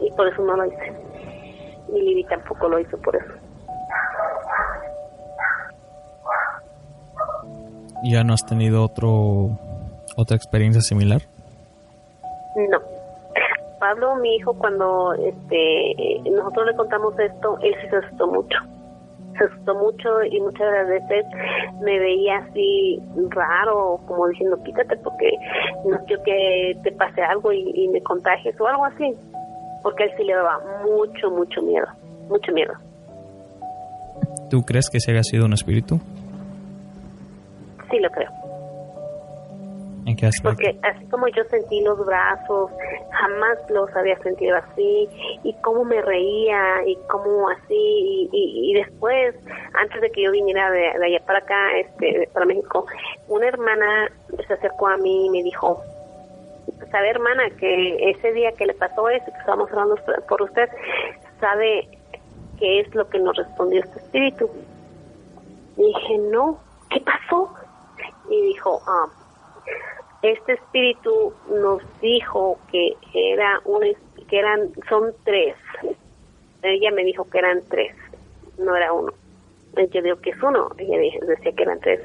y por eso no lo hice. Y Lili tampoco lo hizo por eso. ¿Ya no has tenido otro otra experiencia similar? No. Pablo, mi hijo, cuando este nosotros le contamos esto, él se asustó mucho se asustó mucho y muchas veces me veía así raro, como diciendo quítate porque no quiero que te pase algo y, me contagies o algo así, porque él sí le daba mucho, mucho miedo, mucho miedo. ¿Tú crees que se haya sido un espíritu? Sí, lo creo. Porque así como yo sentí los brazos, jamás los había sentido así, y cómo me reía, y cómo así, y, después, antes de que yo viniera de, allá para acá, este, para México, una hermana se acercó a mí y me dijo, sabe hermana que ese día que le pasó eso, que estábamos hablando por usted, sabe qué es lo que nos respondió este espíritu. dije, no, ¿qué pasó? Y dijo, ah, este espíritu nos dijo que era un, que eran, son tres. Ella me dijo que eran tres, no era uno. Yo digo que es uno, ella decía que eran tres.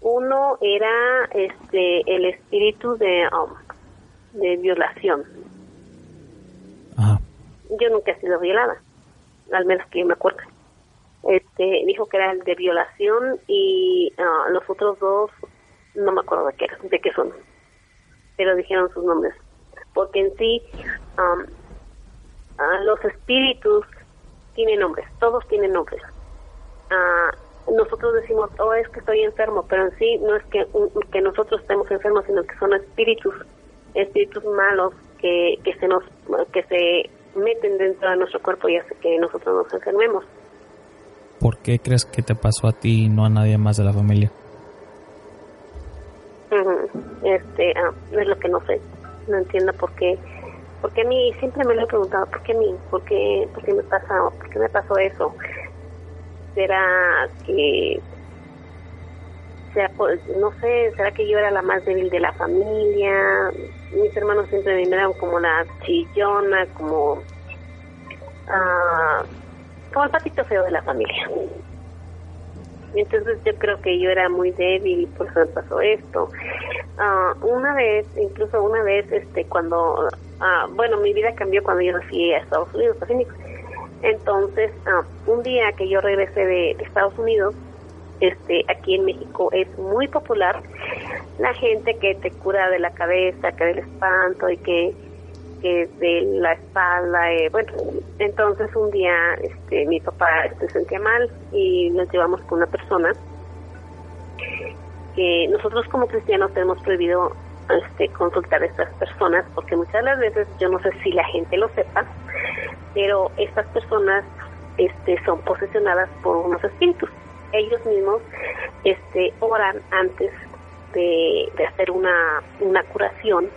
Uno era este el espíritu de, um, de violación. Yo nunca he sido violada, al menos que yo me acuerdo. Este, dijo que era el de violación y uh, los otros dos no me acuerdo de qué, de qué son, pero dijeron sus nombres. Porque en sí, um, los espíritus tienen nombres, todos tienen nombres. Uh, nosotros decimos, oh, es que estoy enfermo, pero en sí no es que, que nosotros estemos enfermos, sino que son espíritus, espíritus malos que, que se nos, que se meten dentro de nuestro cuerpo y hace que nosotros nos enfermemos. ¿Por qué crees que te pasó a ti y no a nadie más de la familia? Este, ah, es lo que no sé, no entiendo por qué, porque a mí siempre me lo he preguntado, ¿por qué a mí? ¿Por qué, por qué me pasa, por qué me pasó eso? ¿Será que, sea, no sé, será que yo era la más débil de la familia? Mis hermanos siempre me miraban como la chillona, como, ah, como el patito feo de la familia. Entonces yo creo que yo era muy débil y por eso me pasó esto. Uh, una vez, incluso una vez, este, cuando, uh, bueno, mi vida cambió cuando yo fui a Estados Unidos, a Phoenix. Entonces, uh, un día que yo regresé de, Estados Unidos, este, aquí en México es muy popular la gente que te cura de la cabeza, que del espanto y que de la espalda, eh, bueno, entonces un día este, mi papá se sentía mal y nos llevamos con una persona que nosotros como cristianos tenemos prohibido este, consultar a estas personas porque muchas de las veces, yo no sé si la gente lo sepa, pero estas personas este, son posesionadas por unos espíritus. Ellos mismos este, oran antes de, de hacer una, una curación,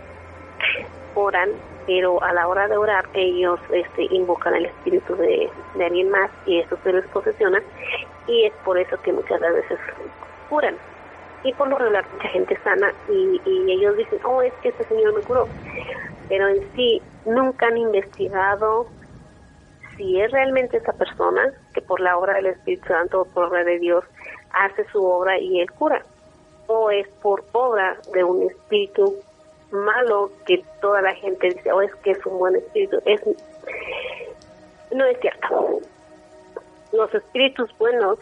oran pero a la hora de orar ellos este, invocan el espíritu de, alguien más y eso se les posesiona y es por eso que muchas veces curan. Y por lo regular mucha gente sana y, ellos dicen, oh, es que este señor me curó. Pero en sí nunca han investigado si es realmente esa persona que por la obra del Espíritu Santo o por obra de Dios hace su obra y él cura. O es por obra de un espíritu malo que toda la gente dice, oh, es que es un buen espíritu. Es, no es cierto. Los espíritus buenos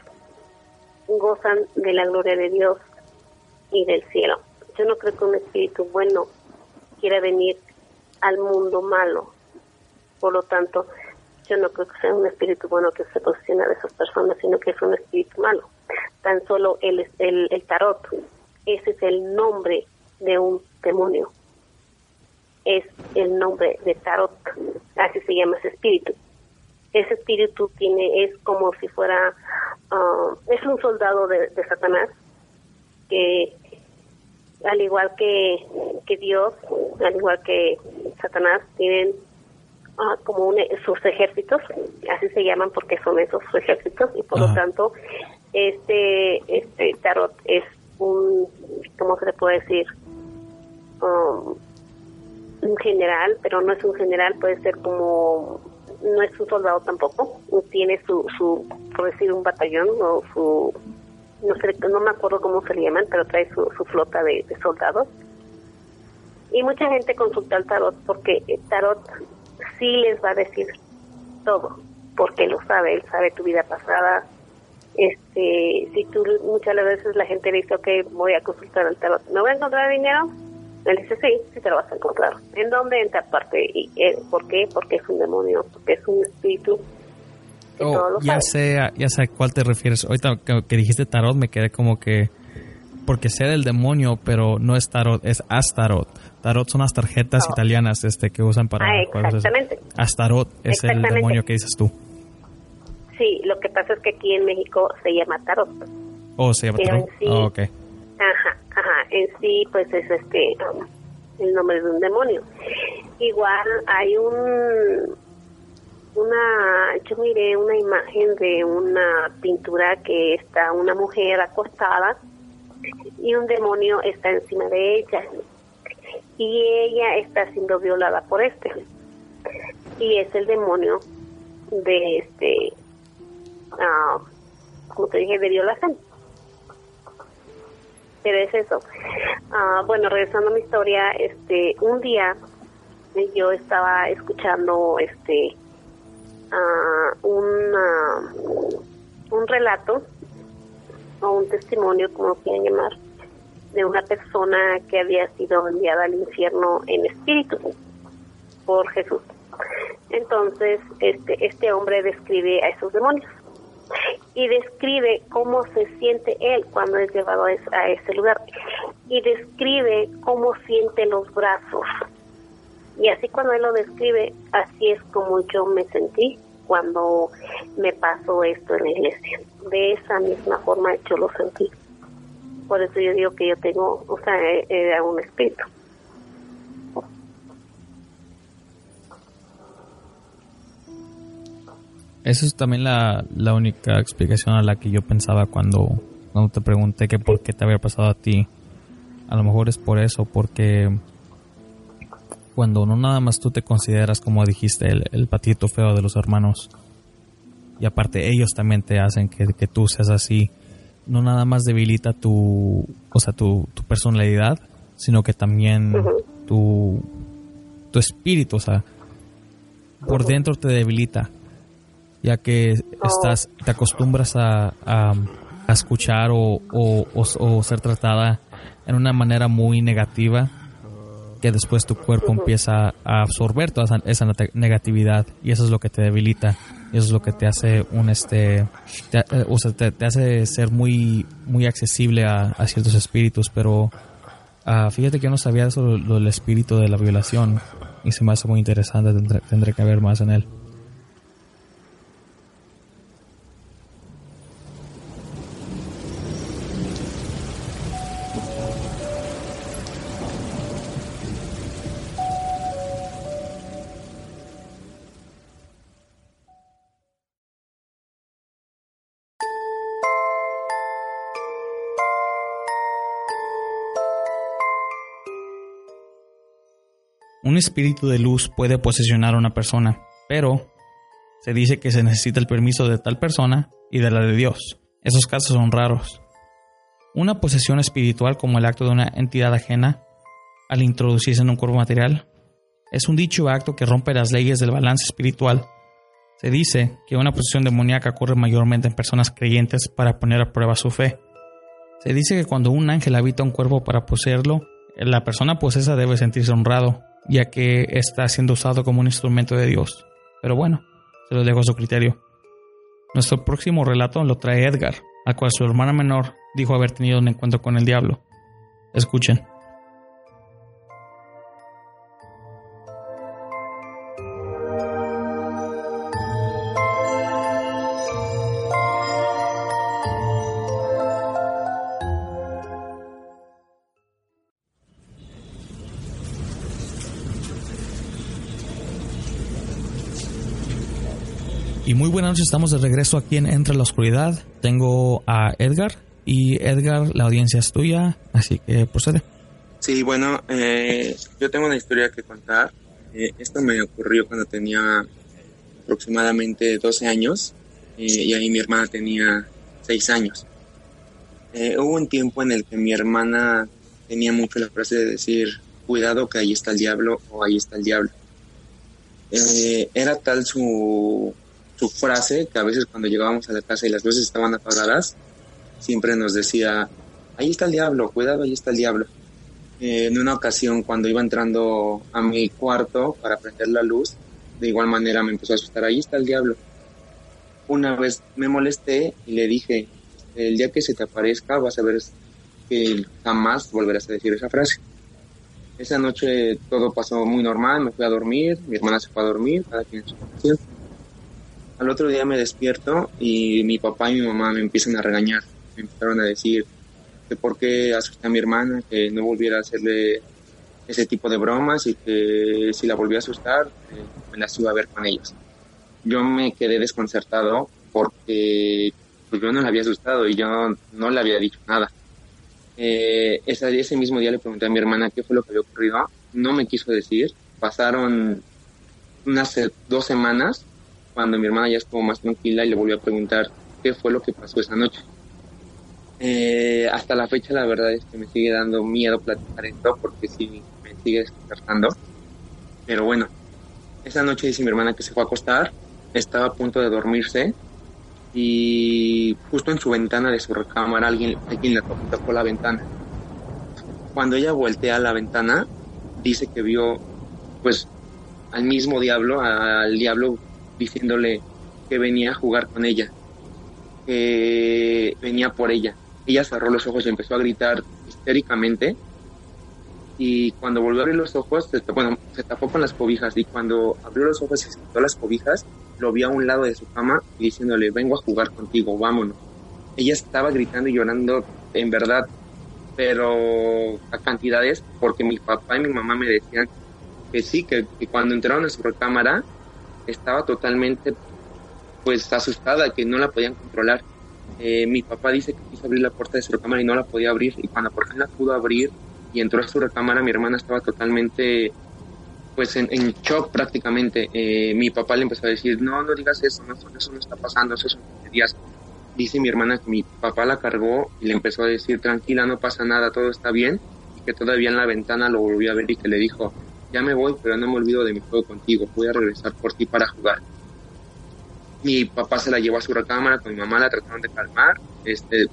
gozan de la gloria de Dios y del cielo. Yo no creo que un espíritu bueno quiera venir al mundo malo. Por lo tanto, yo no creo que sea un espíritu bueno que se posiciona de esas personas, sino que es un espíritu malo. Tan solo el, el, el tarot, ese es el nombre de un demonio. Es el nombre de Tarot, así se llama ese espíritu. Ese espíritu tiene, es como si fuera, ah, es un soldado de, Satanás, que al igual que, que Dios, al igual que Satanás, tienen ah, como sus ejércitos, así se llaman porque son esos ejércitos, y por lo tanto, este, este tarot es un, ¿cómo se le puede decir? Um, un general, pero no es un general, puede ser como, no es un soldado tampoco, tiene su, su por decir, un batallón o su, no sé, no me acuerdo cómo se le llaman, pero trae su, su flota de, soldados. Y mucha gente consulta al tarot porque el tarot sí les va a decir todo, porque lo sabe, él sabe tu vida pasada. Este, si tú muchas veces la gente dice, ok, voy a consultar al tarot, ¿no voy a encontrar dinero? Él dice, sí, sí te lo vas a encontrar. ¿En dónde? En tal parte. ¿Y eh, por qué? Porque es un demonio, porque es un espíritu. Que oh, ya sé, ya sé a cuál te refieres. Ahorita que, dijiste tarot me quedé como que porque sé del demonio, pero no es tarot, es Astaroth. Tarot son las tarjetas Oh. italianas este que usan para Ah, juegos exactamente. Astaroth es el Exactamente. demonio que dices tú. Sí, lo que pasa es que aquí en México se llama tarot. Oh, se llama Pero tarot. sí- Oh, ok. Ajá, ajá. En sí, pues es este el nombre de un demonio. Igual hay un una, yo miré una imagen de una pintura que está una mujer acostada y un demonio está encima de ella. Y ella está siendo violada por este. Y es el demonio de este ah, como te dije de violación pero es eso. Ah, bueno regresando a mi historia este un día yo estaba escuchando este ah, una- un relato o un testimonio como quieran llamar de una persona que había sido enviada al infierno en espíritu por Jesús. Entonces este este hombre describe a esos demonios y describe cómo se siente él cuando es llevado a, es- a ese lugar y describe cómo siente los brazos. Y así cuando él lo describe así es como yo me sentí cuando me pasó esto en la iglesia. De esa misma forma yo lo sentí. Por eso yo digo que yo tengo o sea eh, era un espíritu Esa es también la, la única explicación a la que yo pensaba cuando, cuando te pregunté que por qué te había pasado a ti. A lo mejor es por eso, porque cuando no nada más tú te consideras, como dijiste, el, el patito feo de los hermanos, y aparte ellos también te hacen que, que tú seas así, no nada más debilita tu, o sea, tu, tu personalidad, sino que también tu, tu espíritu, o sea, por dentro te debilita ya que estás te acostumbras a, a- a escuchar o, o- o- o ser tratada en una manera muy negativa que después tu cuerpo empieza a absorber toda esa, esa neg- negatividad y eso es lo que te debilita y eso es lo que te hace un este te, eh, o sea, te, te hace ser muy muy accesible a, a ciertos espíritus pero ah, fíjate que yo no sabía eso lo, lo del espíritu de la violación y se me hace muy interesante tendré, tendré que ver más en él Un espíritu de luz puede posesionar a una persona, pero se dice que se necesita el permiso de tal persona y de la de Dios. Esos casos son raros. Una posesión espiritual como el acto de una entidad ajena al introducirse en un cuerpo material es un dicho acto que rompe las leyes del balance espiritual. Se dice que una posesión demoníaca ocurre mayormente en personas creyentes para poner a prueba su fe. Se dice que cuando un ángel habita un cuerpo para poseerlo, la persona posesa debe sentirse honrado, ya que está siendo usado como un instrumento de Dios. Pero bueno, se lo dejo a su criterio. Nuestro próximo relato lo trae Edgar, al cual su hermana menor dijo haber tenido un encuentro con el diablo. Escuchen. Muy buenas noches, estamos de regreso aquí en Entre la Oscuridad. Tengo a Edgar y Edgar, la audiencia es tuya, así que procede. Sí, bueno, eh, yo tengo una historia que contar. Eh, esto me ocurrió cuando tenía aproximadamente 12 años eh, y ahí mi hermana tenía 6 años. Eh, hubo un tiempo en el que mi hermana tenía mucho la frase de decir, cuidado que ahí está el diablo o ahí está el diablo. Era tal su, su frase que a veces cuando llegábamos a la casa y las luces estaban apagadas, siempre nos decía, ahí está el diablo, cuidado, ahí está el diablo. Eh, en una ocasión, cuando iba entrando a mi cuarto para prender la luz, de igual manera me empezó a asustar, ahí está el diablo. Una vez me molesté y le dije, el día que se te aparezca vas a ver que jamás volverás a decir esa frase. Esa noche todo pasó muy normal, me fui a dormir, mi hermana se fue a dormir, cada quien en su. Al otro día me despierto y mi papá y mi mamá me empiezan a regañar, me empezaron a decir que por qué asusté a mi hermana, que no volviera a hacerle ese tipo de bromas y que si la volvía a asustar, eh, me las iba a ver con ellos. Yo me quedé desconcertado porque pues, yo no la había asustado y yo no le había dicho nada. Eh, ese, ese mismo día le pregunté a mi hermana qué fue lo que había ocurrido. No me quiso decir. Pasaron unas dos semanas cuando mi hermana ya estuvo más tranquila y le volví a preguntar qué fue lo que pasó esa noche. Eh, hasta la fecha la verdad es que me sigue dando miedo platicar esto porque sí me sigue despertando. Pero bueno, esa noche dice mi hermana que se fue a acostar, estaba a punto de dormirse y justo en su ventana de su recámara alguien, alguien le tocó la ventana. Cuando ella voltea a la ventana, dice que vio pues al mismo diablo, al diablo diciéndole que venía a jugar con ella, que venía por ella. Ella cerró los ojos y empezó a gritar histéricamente y cuando volvió a abrir los ojos, se, bueno, se tapó con las cobijas y cuando abrió los ojos y se quitó las cobijas, lo vio a un lado de su cama y diciéndole, vengo a jugar contigo, vámonos. Ella estaba gritando y llorando, en verdad, pero a cantidades, porque mi papá y mi mamá me decían que sí, que, cuando entraron a su recámara estaba totalmente pues asustada, que no la podían controlar. Eh, mi papá dice que quiso abrir la puerta de su recámara y no la podía abrir, y cuando por fin la pudo abrir, y entró a su recámara, mi hermana estaba totalmente pues en, shock prácticamente. Eh, mi papá le empezó a decir, no, no digas eso, no, eso no está pasando, eso son días. Dice mi hermana que mi papá la cargó y le empezó a decir, tranquila, no pasa nada, todo está bien, y que todavía en la ventana lo volvió a ver y que le dijo, ya me voy, pero no me olvido de mi juego contigo, voy a regresar por ti para jugar. Mi papá se la llevó a su recámara, con mi mamá la trataron de calmar, este,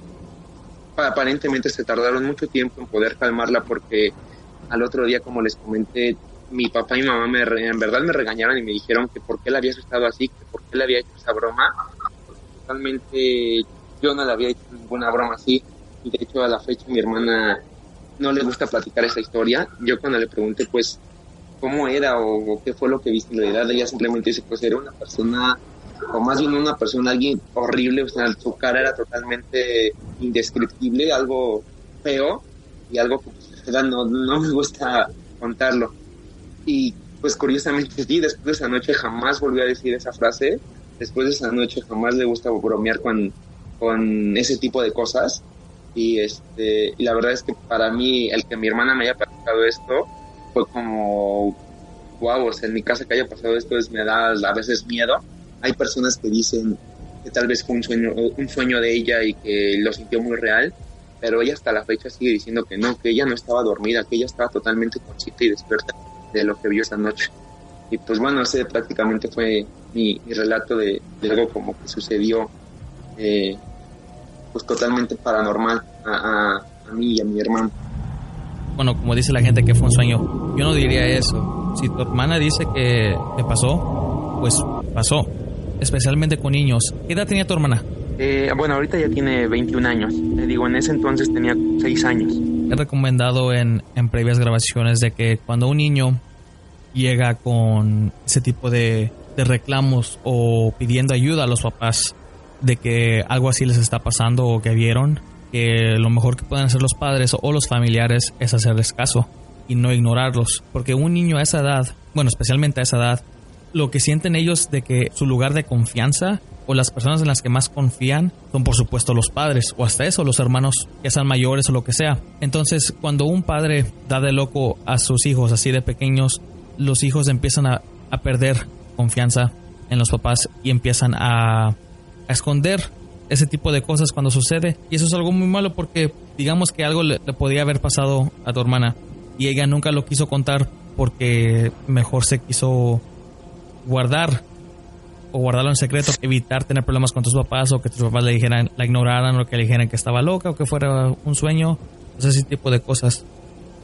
aparentemente se tardaron mucho tiempo en poder calmarla porque al otro día, como les comenté, mi papá y mi mamá me, en verdad me regañaron y me dijeron que por qué le había asustado así, que por qué le había hecho esa broma. Totalmente yo no le había hecho ninguna broma así de hecho a la fecha mi hermana no le gusta platicar esa historia. Yo cuando le pregunté pues cómo era o, qué fue lo que viste en realidad, ella simplemente dice pues era una persona o más bien una persona, alguien horrible, o sea, su cara era totalmente indescriptible, algo feo y algo que pues, no, no me gusta contarlo. Y pues curiosamente sí, después de esa noche jamás volvió a decir esa frase, después de esa noche jamás le gusta bromear con, con ese tipo de cosas. Y, este, y la verdad es que para mí, el que mi hermana me haya platicado esto, fue como, wow, o sea, en mi casa que haya pasado esto es, me da a veces miedo, hay personas que dicen que tal vez fue un sueño, un sueño de ella y que lo sintió muy real, pero ella hasta la fecha sigue diciendo que no, que ella no estaba dormida, que ella estaba totalmente consciente y despierta de lo que vio esa noche. Y pues bueno, ese prácticamente fue mi, relato de, algo como que sucedió eh, pues totalmente paranormal a, a, mí y a mi hermano. Bueno, como dice la gente que fue un sueño, yo no diría eso. Si tu hermana dice que, que pasó, pues pasó especialmente con niños. ¿Qué edad tenía tu hermana? Eh, bueno, ahorita ya tiene 21 años. Te digo, en ese entonces tenía 6 años. He recomendado en, en previas grabaciones de que cuando un niño llega con ese tipo de, de reclamos o pidiendo ayuda a los papás de que algo así les está pasando o que vieron, que lo mejor que pueden hacer los padres o los familiares es hacerles caso y no ignorarlos. Porque un niño a esa edad, bueno, especialmente a esa edad, lo que sienten ellos de que su lugar de confianza o las personas en las que más confían son por supuesto los padres o hasta eso los hermanos que sean mayores o lo que sea. Entonces cuando un padre da de loco a sus hijos así de pequeños, los hijos empiezan a, perder confianza en los papás y empiezan a, a esconder ese tipo de cosas cuando sucede. Y eso es algo muy malo porque digamos que algo le, podía haber pasado a tu hermana y ella nunca lo quiso contar porque mejor se quiso guardar o guardarlo en secreto, evitar tener problemas con tus papás o que tus papás le dijeran, la ignoraran o que le dijeran que estaba loca o que fuera un sueño, ese tipo de cosas.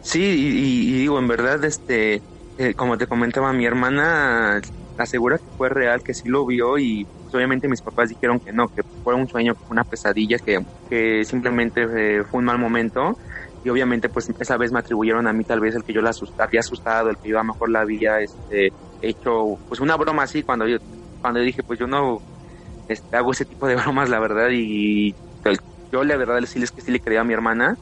Sí, y, digo, en verdad, este, eh, como te comentaba, mi hermana asegura que fue real, que sí lo vio y pues obviamente mis papás dijeron que no, que fue un sueño, una pesadilla, que, que simplemente eh, fue un mal momento. Y obviamente pues esa vez me atribuyeron a mí tal vez el que yo la había asustado, el que yo a lo mejor la había este, hecho pues una broma así cuando yo cuando dije pues yo no este, hago ese tipo de bromas la verdad y yo la verdad sí es que sí le creía a mi hermana.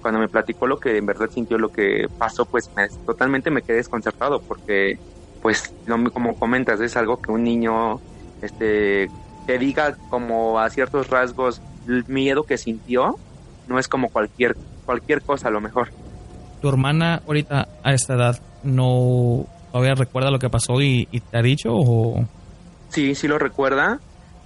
Cuando me platicó lo que en verdad sintió lo que pasó pues totalmente me quedé desconcertado porque pues como comentas es algo que un niño este te diga como a ciertos rasgos el miedo que sintió no es como cualquier cualquier cosa a lo mejor. ¿Tu hermana ahorita a esta edad no todavía recuerda lo que pasó y, te ha dicho o...? Sí, sí lo recuerda.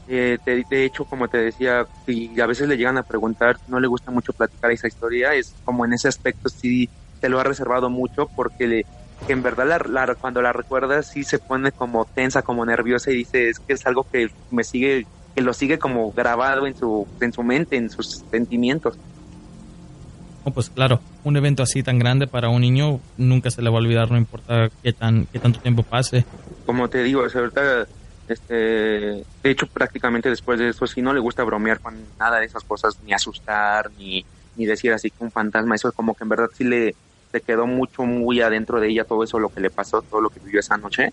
Eh, de hecho, como te decía, y a veces le llegan a preguntar, no le gusta mucho platicar esa historia, es como en ese aspecto sí te lo ha reservado mucho porque le, que en verdad la, cuando la recuerda sí se pone como tensa, como nerviosa y dice es que es algo que me sigue, que lo sigue como grabado en su, en su mente, en sus sentimientos pues claro, un evento así tan grande para un niño nunca se le va a olvidar, no importa qué, tan, qué tanto tiempo pase. Como te digo, ahorita, este, de hecho prácticamente después de eso sí no le gusta bromear con nada de esas cosas, ni asustar, ni, ni decir así que un fantasma, eso es como que en verdad sí le, le quedó mucho, muy adentro de ella todo eso, lo que le pasó, todo lo que vivió esa noche.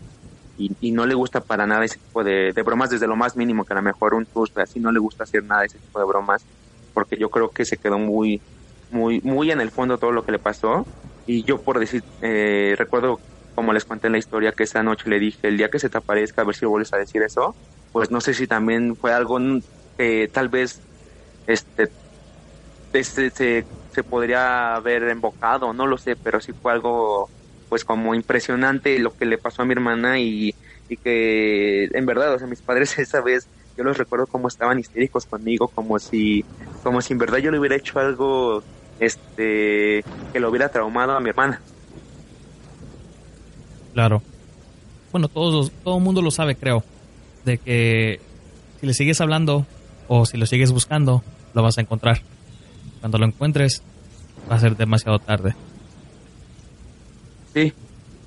Y, y, no le gusta para nada ese tipo de, de, bromas desde lo más mínimo, que a lo mejor un susto así no le gusta hacer nada de ese tipo de bromas, porque yo creo que se quedó muy, muy, muy en el fondo todo lo que le pasó. Y yo por decir, eh, recuerdo como les conté en la historia que esa noche le dije, el día que se te aparezca, a ver si vuelves a decir eso, pues no sé si también fue algo que tal vez este, este se podría haber embocado, no lo sé, pero sí fue algo pues como impresionante lo que le pasó a mi hermana y, y que en verdad, o sea, mis padres esa vez yo los recuerdo como estaban histéricos conmigo, como si, como si en verdad yo le hubiera hecho algo este que lo hubiera traumado a mi hermana. Claro. Bueno, todos todo el mundo lo sabe, creo, de que si le sigues hablando o si lo sigues buscando, lo vas a encontrar. Cuando lo encuentres, va a ser demasiado tarde. Sí.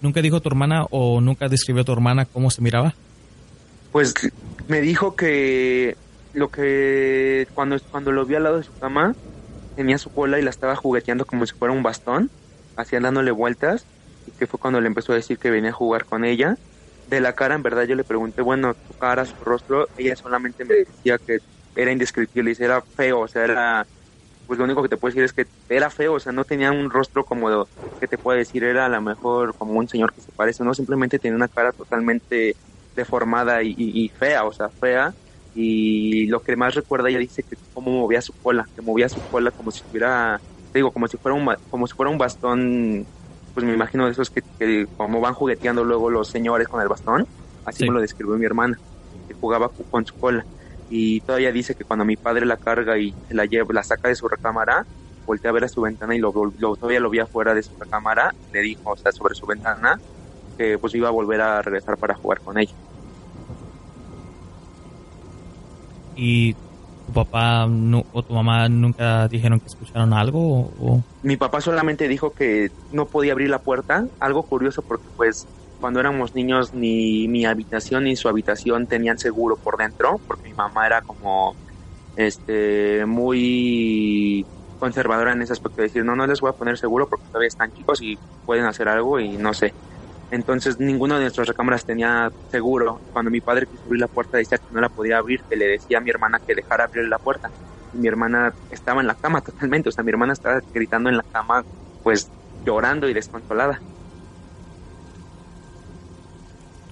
¿Nunca dijo tu hermana o nunca describió tu hermana cómo se miraba? Pues me dijo que lo que cuando, cuando lo vi al lado de su cama, tenía su cola y la estaba jugueteando como si fuera un bastón, así dándole vueltas, y que fue cuando le empezó a decir que venía a jugar con ella. De la cara, en verdad, yo le pregunté, bueno, tu cara, su rostro, ella solamente me decía que era indescriptible, y era feo, o sea, era, pues lo único que te puedo decir es que era feo, o sea, no tenía un rostro como que te puedo decir, era a lo mejor como un señor que se parece, no, simplemente tenía una cara totalmente deformada y, y fea, o sea, fea, y lo que más recuerda ella dice que cómo movía su cola, que movía su cola como si tuviera, digo, como si fuera un, como si fuera un bastón, pues me imagino de esos que, como van jugueteando luego los señores con el bastón, así me lo describió mi hermana, que jugaba con su cola. Y todavía dice que cuando mi padre la carga y la lleva, la saca de su recámara, voltea a ver a su ventana y lo, todavía lo vi afuera de su recámara, le dijo, o sea, sobre su ventana, que pues iba a volver a regresar para jugar con ella. y tu papá o tu mamá nunca dijeron que escucharon algo o, mi papá solamente dijo que no podía abrir la puerta algo curioso porque pues cuando éramos niños ni mi habitación ni su habitación tenían seguro por dentro porque mi mamá era como este muy conservadora en ese aspecto de decir no no les voy a poner seguro porque todavía están chicos y pueden hacer algo y no sé entonces ninguno de nuestras recámaras tenía seguro. Cuando mi padre quiso abrir la puerta decía que no la podía abrir, que le decía a mi hermana que dejara abrir la puerta. Y mi hermana estaba en la cama totalmente, o sea, mi hermana estaba gritando en la cama, pues llorando y desconsolada.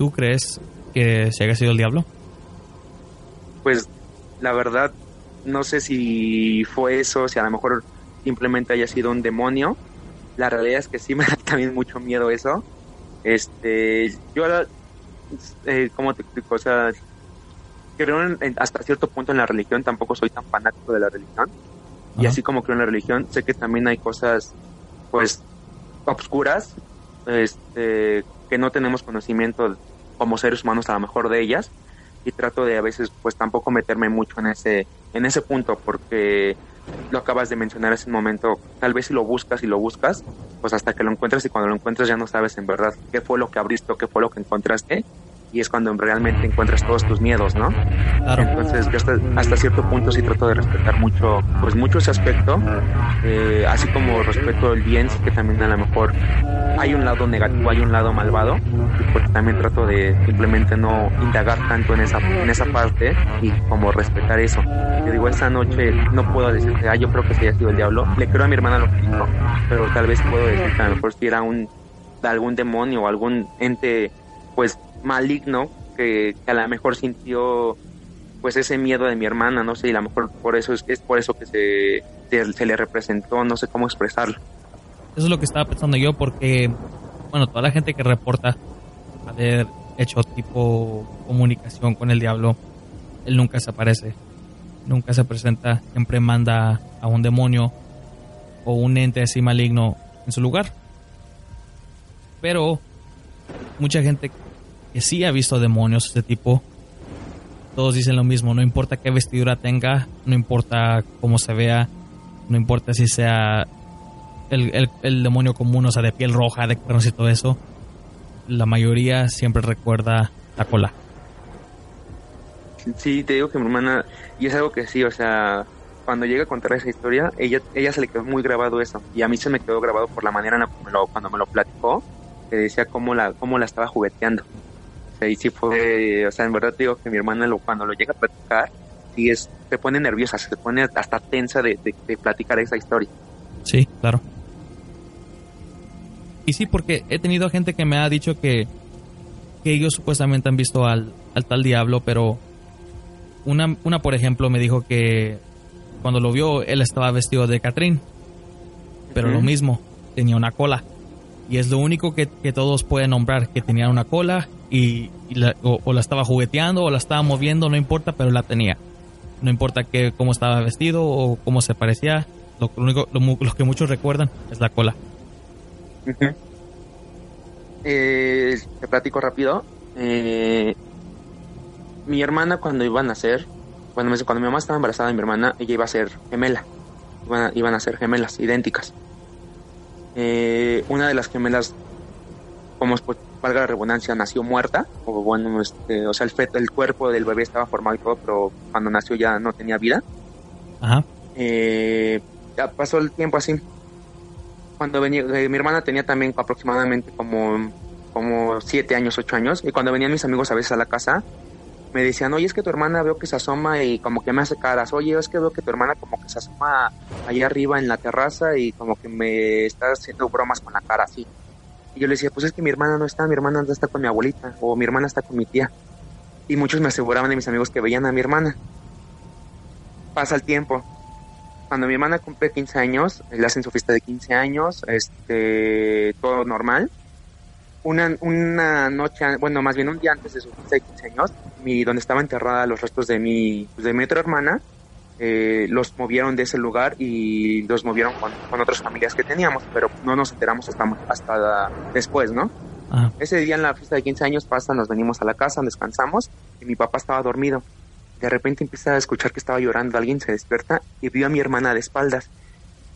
¿Tú crees que se haya sido el diablo? Pues la verdad, no sé si fue eso, si a lo mejor simplemente haya sido un demonio. La realidad es que sí me da también mucho miedo eso este, yo eh, ¿cómo te explico? O sea, creo hasta cierto punto en la religión, tampoco soy tan fanático de la religión. Y así como creo en la religión, sé que también hay cosas, pues, obscuras, este, que no tenemos conocimiento como seres humanos a lo mejor de ellas. Y trato de a veces, pues, tampoco meterme mucho en ese, en ese punto, porque lo acabas de mencionar hace un momento, tal vez si lo buscas y lo buscas, pues hasta que lo encuentres y cuando lo encuentres ya no sabes en verdad qué fue lo que abriste o qué fue lo que encontraste y es cuando realmente encuentras todos tus miedos, ¿no? Claro. Entonces yo hasta, hasta cierto punto sí trato de respetar mucho, pues mucho ese aspecto, eh, así como respeto el bien, sí que también a lo mejor hay un lado negativo, hay un lado malvado, pues también trato de simplemente no indagar tanto en esa, en esa parte y como respetar eso. Yo digo, esa noche no puedo decir que, ah, yo creo que se haya sido el diablo, le creo a mi hermana lo que dijo, pero tal vez puedo decir que a lo mejor si era un, algún demonio o algún ente, pues maligno que, que a lo mejor sintió pues ese miedo de mi hermana, no sé, y a lo mejor por eso es, es por eso que se, se, se le representó, no sé cómo expresarlo. Eso es lo que estaba pensando yo porque, bueno, toda la gente que reporta haber hecho tipo comunicación con el diablo, él nunca se aparece, nunca se presenta, siempre manda a un demonio o un ente así maligno en su lugar. Pero mucha gente que sí ha visto demonios de este tipo, todos dicen lo mismo, no importa qué vestidura tenga, no importa cómo se vea, no importa si sea el, el, el demonio común, o sea, de piel roja, de cuernos y todo eso, la mayoría siempre recuerda la cola. Sí, te digo que mi hermana, y es algo que sí, o sea, cuando llega a contar esa historia, ella, ella se le quedó muy grabado eso, y a mí se me quedó grabado por la manera en la que me lo, cuando me lo platicó, que decía cómo la, cómo la estaba jugueteando. Y sí fue, o sea, en verdad digo que mi hermana lo, cuando lo llega a platicar, sí es, se pone nerviosa, se pone hasta tensa de, de, de platicar esa historia. Sí, claro. Y sí, porque he tenido gente que me ha dicho que, que ellos supuestamente han visto al, al tal diablo, pero una, una, por ejemplo, me dijo que cuando lo vio, él estaba vestido de Catrín, pero lo mismo, tenía una cola. Y es lo único que, que todos pueden nombrar, que tenía una cola y, o, la estaba jugueteando o la estaba moviendo, no importa, pero la tenía. No importa que, cómo estaba vestido o cómo se parecía, lo, único, lo, lo que muchos recuerdan es la cola. Ujú. Eh, te platico rápido. Eh, mi hermana cuando iba a nacer, cuando, cuando mi mamá estaba embarazada de mi hermana, ella iba a ser gemela. Iban a ser gemelas, idénticas. Eh, una de las gemelas, como pues, valga la redundancia, nació muerta. O bueno, este, o sea, el, feto, el cuerpo del bebé estaba formado y todo, pero cuando nació ya no tenía vida. Ajá. Eh, ya pasó el tiempo así. Cuando venía, eh, mi hermana tenía también aproximadamente como, como siete años, ocho años, y cuando venían mis amigos a veces a la casa, me decían, oye, es que tu hermana veo que se asoma y como que me hace caras, oye, es que veo que tu hermana como que se asoma allá arriba en la terraza y como que me está haciendo bromas con la cara así. Y yo le decía, pues es que mi hermana no está, mi hermana está con mi abuelita, o mi hermana está con mi tía. Y muchos me aseguraban de mis amigos que veían a mi hermana. Pasa el tiempo, cuando mi hermana cumple 15 años, le hacen su fiesta de 15 años, este, todo normal. Una, una noche, bueno, más bien un día antes de su fiesta de 15 años, mi, donde estaba enterrada los restos de mi, pues, de mi otra hermana, eh, los movieron de ese lugar y los movieron con, con otras familias que teníamos, pero no nos enteramos hasta, hasta después, ¿no? Ajá. Ese día en la fiesta de 15 años pasa, nos venimos a la casa, descansamos y mi papá estaba dormido. De repente empieza a escuchar que estaba llorando alguien, se despierta y vio a mi hermana de espaldas.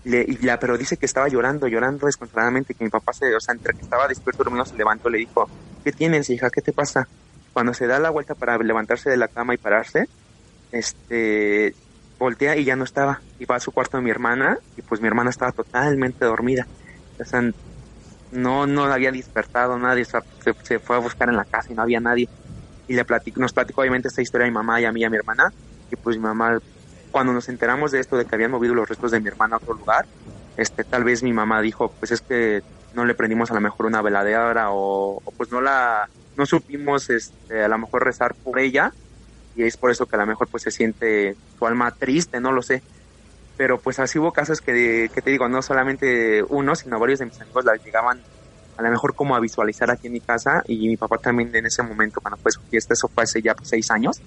Le, y la, pero dice que estaba llorando, llorando descontroladamente, que mi papá se, o sea, entre que estaba despierto dormido se levantó, le dijo, ¿qué tienes, hija? ¿Qué te pasa? Cuando se da la vuelta para levantarse de la cama y pararse, este, voltea y ya no estaba. Y va a su cuarto de mi hermana y pues mi hermana estaba totalmente dormida. O sea, no, no había despertado nadie, o sea, se, se fue a buscar en la casa y no había nadie. Y le platico, nos platicó obviamente esta historia a mi mamá y a mí y a mi hermana. Y pues mi mamá, cuando nos enteramos de esto, de que habían movido los restos de mi hermana a otro lugar, este, tal vez mi mamá dijo, pues es que no le prendimos a lo mejor una veladera o, o pues no la, no supimos este, a lo mejor rezar por ella y es por eso que a lo mejor pues se siente su alma triste, no lo sé. Pero pues así hubo casos que, que te digo, no solamente uno, sino varios de mis amigos la llegaban a lo mejor como a visualizar aquí en mi casa y mi papá también en ese momento cuando fue su fiesta, eso fue hace ya pues, seis años,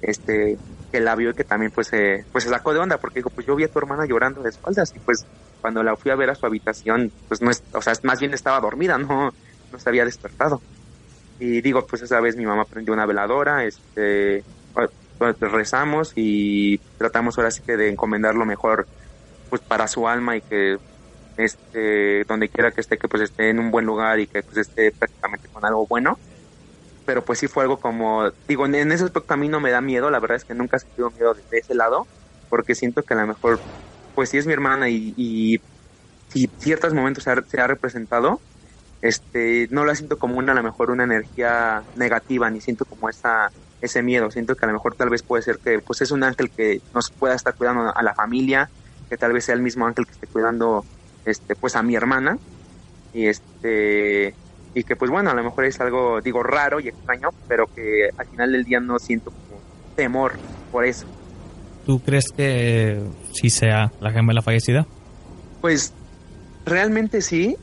este, que la vio y que también pues, eh, pues se sacó de onda porque dijo, pues yo vi a tu hermana llorando de espaldas y pues cuando la fui a ver a su habitación, pues no es, o sea, más bien estaba dormida, no, no se había despertado. Y digo, pues esa vez mi mamá prendió una veladora, este, pues, rezamos y tratamos ahora sí que de encomendarlo mejor pues para su alma y que este donde quiera que esté que pues esté en un buen lugar y que pues esté prácticamente con algo bueno. Pero pues sí fue algo como, digo, en ese aspecto a mí no me da miedo, la verdad es que nunca he sentido miedo de, ese lado, porque siento que a lo mejor, pues sí es mi hermana y, y, ciertos momentos se ha, se ha, representado, este, no la siento como una, a lo mejor una energía negativa, ni siento como esa, ese miedo, siento que a lo mejor tal vez puede ser que, pues es un ángel que nos pueda estar cuidando a la familia, que tal vez sea el mismo ángel que esté cuidando, este, pues a mi hermana, y este, y que pues bueno, a lo mejor es algo, digo, raro y extraño, pero que al final del día no siento como temor por eso. ¿Tú crees que sí sea la gemela fallecida? Pues realmente sí,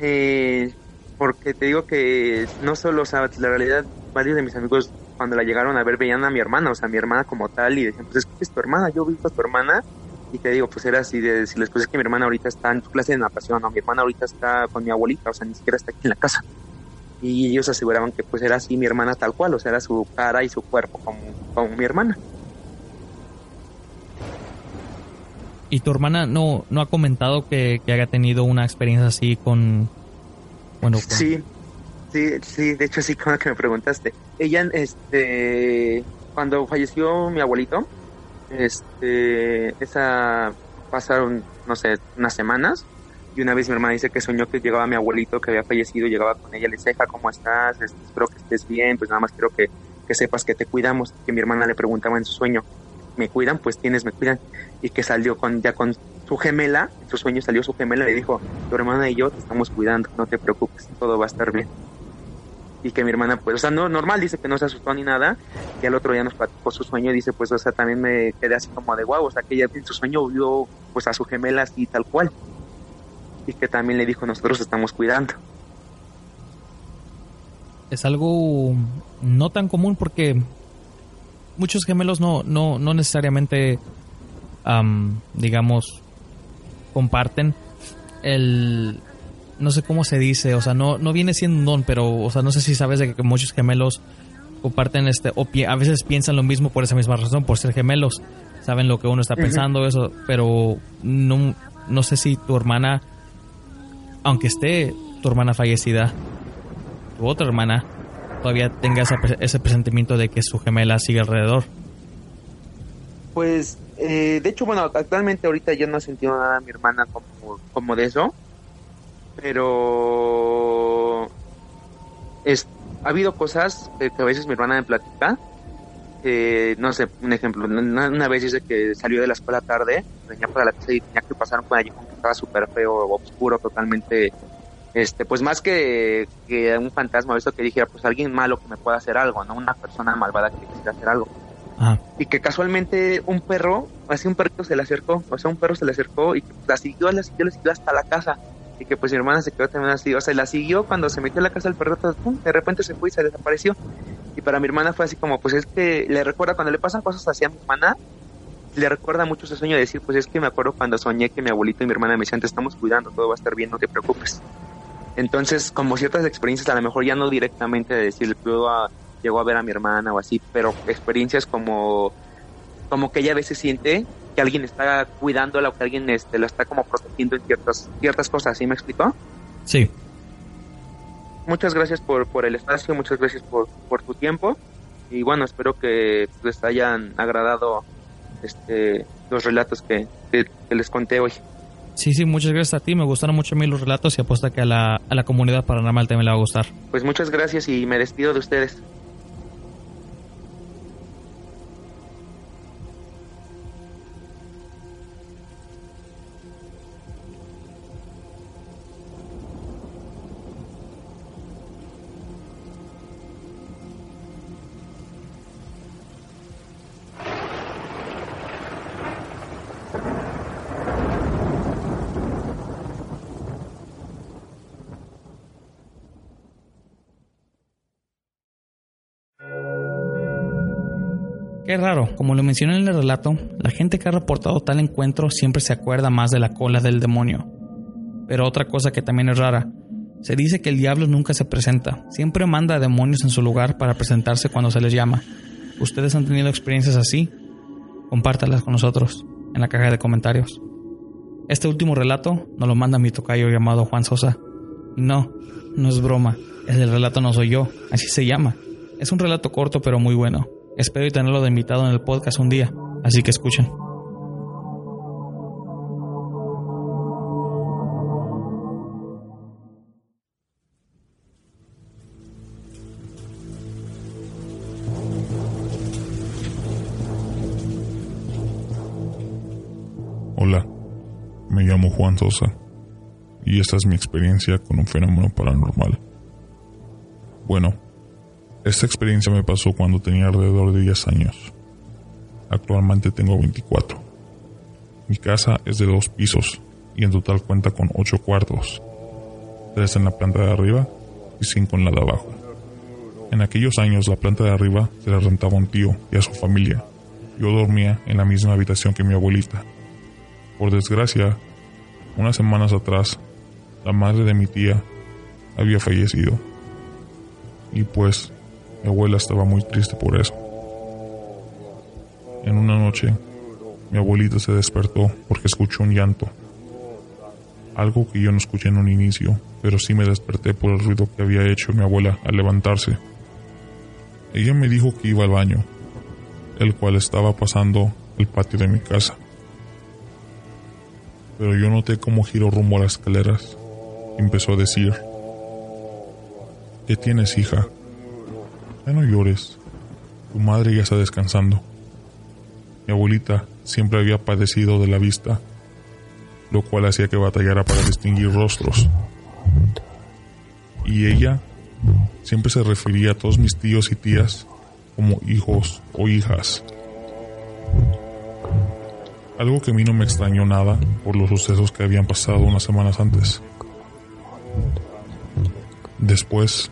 eh, porque te digo que no solo, o sea, la realidad, varios de mis amigos cuando la llegaron a ver veían a mi hermana, o sea, mi hermana como tal, y decían, pues es que es tu hermana, yo vi a tu hermana, y te digo, pues era así de decirles, pues es que mi hermana ahorita está en su clase de natación, o mi hermana ahorita está con mi abuelita, o sea, ni siquiera está aquí en la casa. Y ellos aseguraban que pues era así mi hermana tal cual, o sea, era su cara y su cuerpo como, como mi hermana. ¿Y tu hermana no, no ha comentado que, que haya tenido una experiencia así con... Bueno, Sí, sí, sí, de hecho sí, como que me preguntaste. Ella, este, cuando falleció mi abuelito, este, esa pasaron, no sé, unas semanas y una vez mi hermana dice que soñó que llegaba mi abuelito que había fallecido, llegaba con ella, le dice, ¿cómo estás? Este, espero que estés bien, pues nada más quiero que, que sepas que te cuidamos, que mi hermana le preguntaba en su sueño, ¿me cuidan? Pues tienes, me cuidan, y que salió con ya con su gemela, en su sueño salió su gemela y le dijo, tu hermana y yo te estamos cuidando, no te preocupes, todo va a estar bien y que mi hermana, pues, o sea, no, normal, dice que no se asustó ni nada, y al otro día nos platicó su sueño, dice, pues, o sea, también me quedé así como de o sea, que ella en su sueño vio, pues, a su gemela así tal cual, y que también le dijo, nosotros estamos cuidando. Es algo no tan común porque muchos gemelos no, no, no necesariamente, digamos, comparten el, no sé cómo se dice, o sea, no, no viene siendo un don, pero, o sea, no sé si sabes de que muchos gemelos comparten este, o a veces piensan lo mismo por esa misma razón, por ser gemelos, saben lo que uno está pensando, eso, pero no, no sé si tu hermana, aunque esté tu hermana fallecida, tu otra hermana, todavía tenga ese presentimiento de que su gemela sigue alrededor. Pues, eh, de hecho, bueno, actualmente ahorita yo no he sentido nada a mi hermana como, de eso pero ha habido cosas que, a veces mi hermana me platica. no sé, un ejemplo, una, vez dice que salió de la escuela tarde, venía para la casa y tenía que pasar por allí que estaba súper feo, oscuro, totalmente, este, pues más que, que un fantasma, esto que dijera, pues alguien malo que me pueda hacer algo, ¿no? Una persona malvada que quisiera hacer algo. Y que casualmente un perro, así un perrito se le acercó, o sea, un perro se le acercó y la siguió, la siguió, la siguió hasta la casa y que pues mi hermana se quedó también así, o sea, la siguió cuando se metió en la casa del perro, de repente se fue y se desapareció. Y para mi hermana fue así como, pues es que le recuerda cuando le pasan cosas así a mi hermana, le recuerda mucho ese sueño de decir, pues es que me acuerdo cuando soñé que mi abuelito y mi hermana me decían, te estamos cuidando, todo va a estar bien, no te preocupes. Entonces, como ciertas experiencias, a lo mejor ya no directamente de decir, luego llegó a ver a mi hermana o así, pero experiencias como, como que ella a veces siente que alguien está cuidándola o que alguien este, la está como protegiendo en ciertas, ciertas cosas, ¿sí me explicó? Sí. Muchas gracias por, por el espacio, muchas gracias por, por tu tiempo y bueno, espero que les hayan agradado este, los relatos que, que, les conté hoy. Sí, sí, muchas gracias a ti. Me gustaron mucho a mí los relatos y apuesta que a la, a la comunidad paranormal también le va a gustar. Pues muchas gracias y me despido de ustedes. Qué raro, como lo mencioné en el relato, la gente que ha reportado tal encuentro siempre se acuerda más de la cola del demonio. Pero otra cosa que también es rara, se dice que el diablo nunca se presenta, siempre manda a demonios en su lugar para presentarse cuando se les llama. ¿Ustedes han tenido experiencias así? Compártalas con nosotros en la caja de comentarios. Este último relato nos lo manda mi tocayo llamado Juan Sosa. no, no es broma, el relato no soy yo, así se llama. Es un relato corto pero muy bueno. Espero tenerlo de invitado en el podcast un día, así que escuchen. Hola, me llamo Juan Sosa y esta es mi experiencia con un fenómeno paranormal. Bueno, esta experiencia me pasó cuando tenía alrededor de 10 años. Actualmente tengo 24. Mi casa es de dos pisos y en total cuenta con 8 cuartos, 3 en la planta de arriba y 5 en la de abajo. En aquellos años la planta de arriba se la rentaba un tío y a su familia. Yo dormía en la misma habitación que mi abuelita. Por desgracia, unas semanas atrás, la madre de mi tía había fallecido. Y pues mi abuela estaba muy triste por eso. En una noche, mi abuelita se despertó porque escuchó un llanto. Algo que yo no escuché en un inicio, pero sí me desperté por el ruido que había hecho mi abuela al levantarse. Ella me dijo que iba al baño, el cual estaba pasando el patio de mi casa. Pero yo noté cómo giró rumbo a las escaleras y empezó a decir, ¿qué tienes hija? Ya no llores. Tu madre ya está descansando. Mi abuelita siempre había padecido de la vista, lo cual hacía que batallara para distinguir rostros. Y ella siempre se refería a todos mis tíos y tías como hijos o hijas. Algo que a mí no me extrañó nada por los sucesos que habían pasado unas semanas antes. Después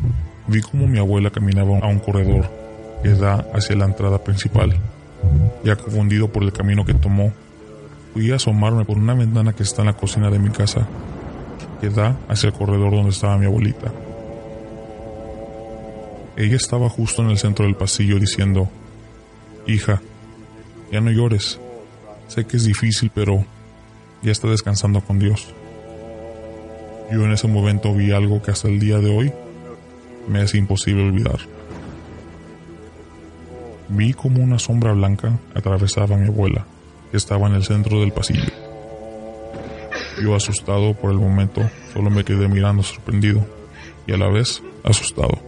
vi como mi abuela caminaba a un corredor que da hacia la entrada principal. Ya confundido por el camino que tomó, fui a asomarme por una ventana que está en la cocina de mi casa, que da hacia el corredor donde estaba mi abuelita. Ella estaba justo en el centro del pasillo diciendo, Hija, ya no llores. Sé que es difícil, pero ya está descansando con Dios. Yo en ese momento vi algo que hasta el día de hoy me es imposible olvidar. Vi como una sombra blanca atravesaba a mi abuela, que estaba en el centro del pasillo. Yo asustado por el momento, solo me quedé mirando sorprendido y a la vez asustado.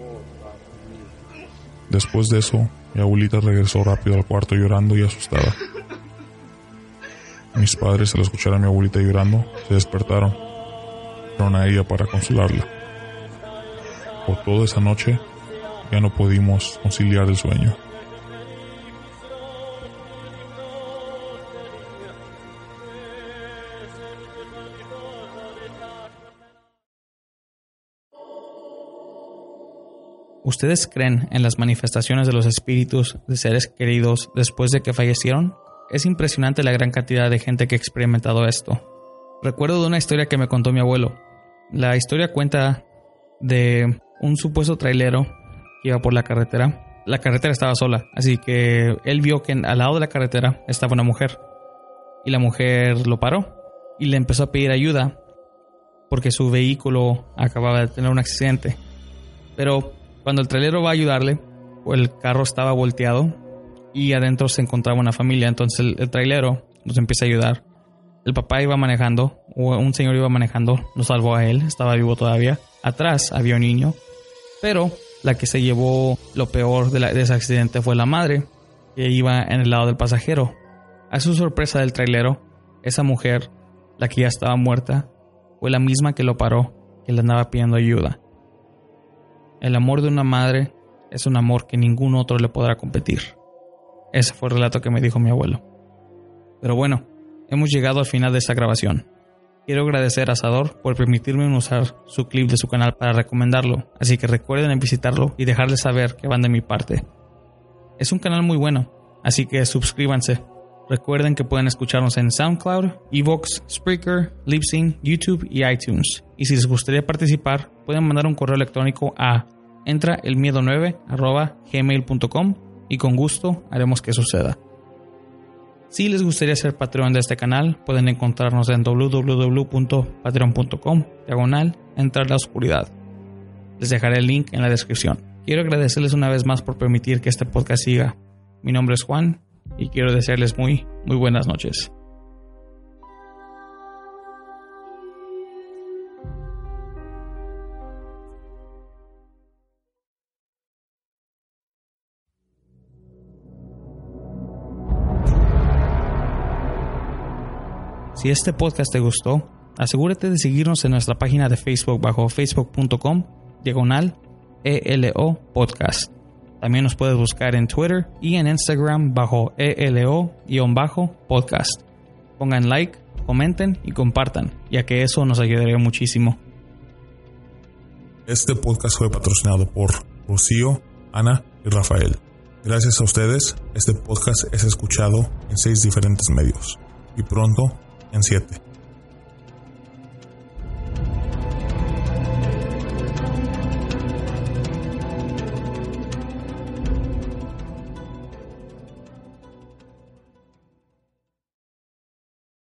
Después de eso, mi abuelita regresó rápido al cuarto llorando y asustada. Mis padres, al escuchar a mi abuelita llorando, se despertaron. Fueron a ella para consolarla. Por toda esa noche, ya no pudimos conciliar el sueño. ¿Ustedes creen en las manifestaciones de los espíritus de seres queridos después de que fallecieron? Es impresionante la gran cantidad de gente que ha experimentado esto. Recuerdo de una historia que me contó mi abuelo. La historia cuenta de un supuesto trailero que iba por la carretera. La carretera estaba sola, así que él vio que al lado de la carretera estaba una mujer. Y la mujer lo paró y le empezó a pedir ayuda porque su vehículo acababa de tener un accidente. Pero cuando el trailero va a ayudarle, el carro estaba volteado y adentro se encontraba una familia. Entonces el, trailero nos empieza a ayudar. El papá iba manejando, o un señor iba manejando, lo salvó a él, estaba vivo todavía. Atrás había un niño, pero la que se llevó lo peor de, ese accidente fue la madre, que iba en el lado del pasajero. A su sorpresa del trailero, esa mujer, la que ya estaba muerta, fue la misma que lo paró, que le andaba pidiendo ayuda. El amor de una madre es un amor que ningún otro le podrá competir. Ese fue el relato que me dijo mi abuelo. Pero bueno, hemos llegado al final de esta grabación. Quiero agradecer a Sador por permitirme usar su clip de su canal para recomendarlo, así que recuerden visitarlo y dejarles saber que van de mi parte. Es un canal muy bueno, así que suscríbanse. Recuerden que pueden escucharnos en SoundCloud, Evox, Spreaker, Libsyn, YouTube y iTunes. Y si les gustaría participar, pueden mandar un correo electrónico a entraelmiedo9 y con gusto haremos que suceda. Si les gustaría ser Patreon de este canal, pueden encontrarnos en www.patreon.com diagonal entrar la oscuridad. Les dejaré el link en la descripción. Quiero agradecerles una vez más por permitir que este podcast siga. Mi nombre es Juan y quiero desearles muy, muy buenas noches. Si este podcast te gustó, asegúrate de seguirnos en nuestra página de Facebook bajo facebook.com diagonal ELO podcast. También nos puedes buscar en Twitter y en Instagram bajo ELO-podcast. Pongan like, comenten y compartan, ya que eso nos ayudaría muchísimo. Este podcast fue patrocinado por Rocío, Ana y Rafael. Gracias a ustedes, este podcast es escuchado en seis diferentes medios y pronto en 7.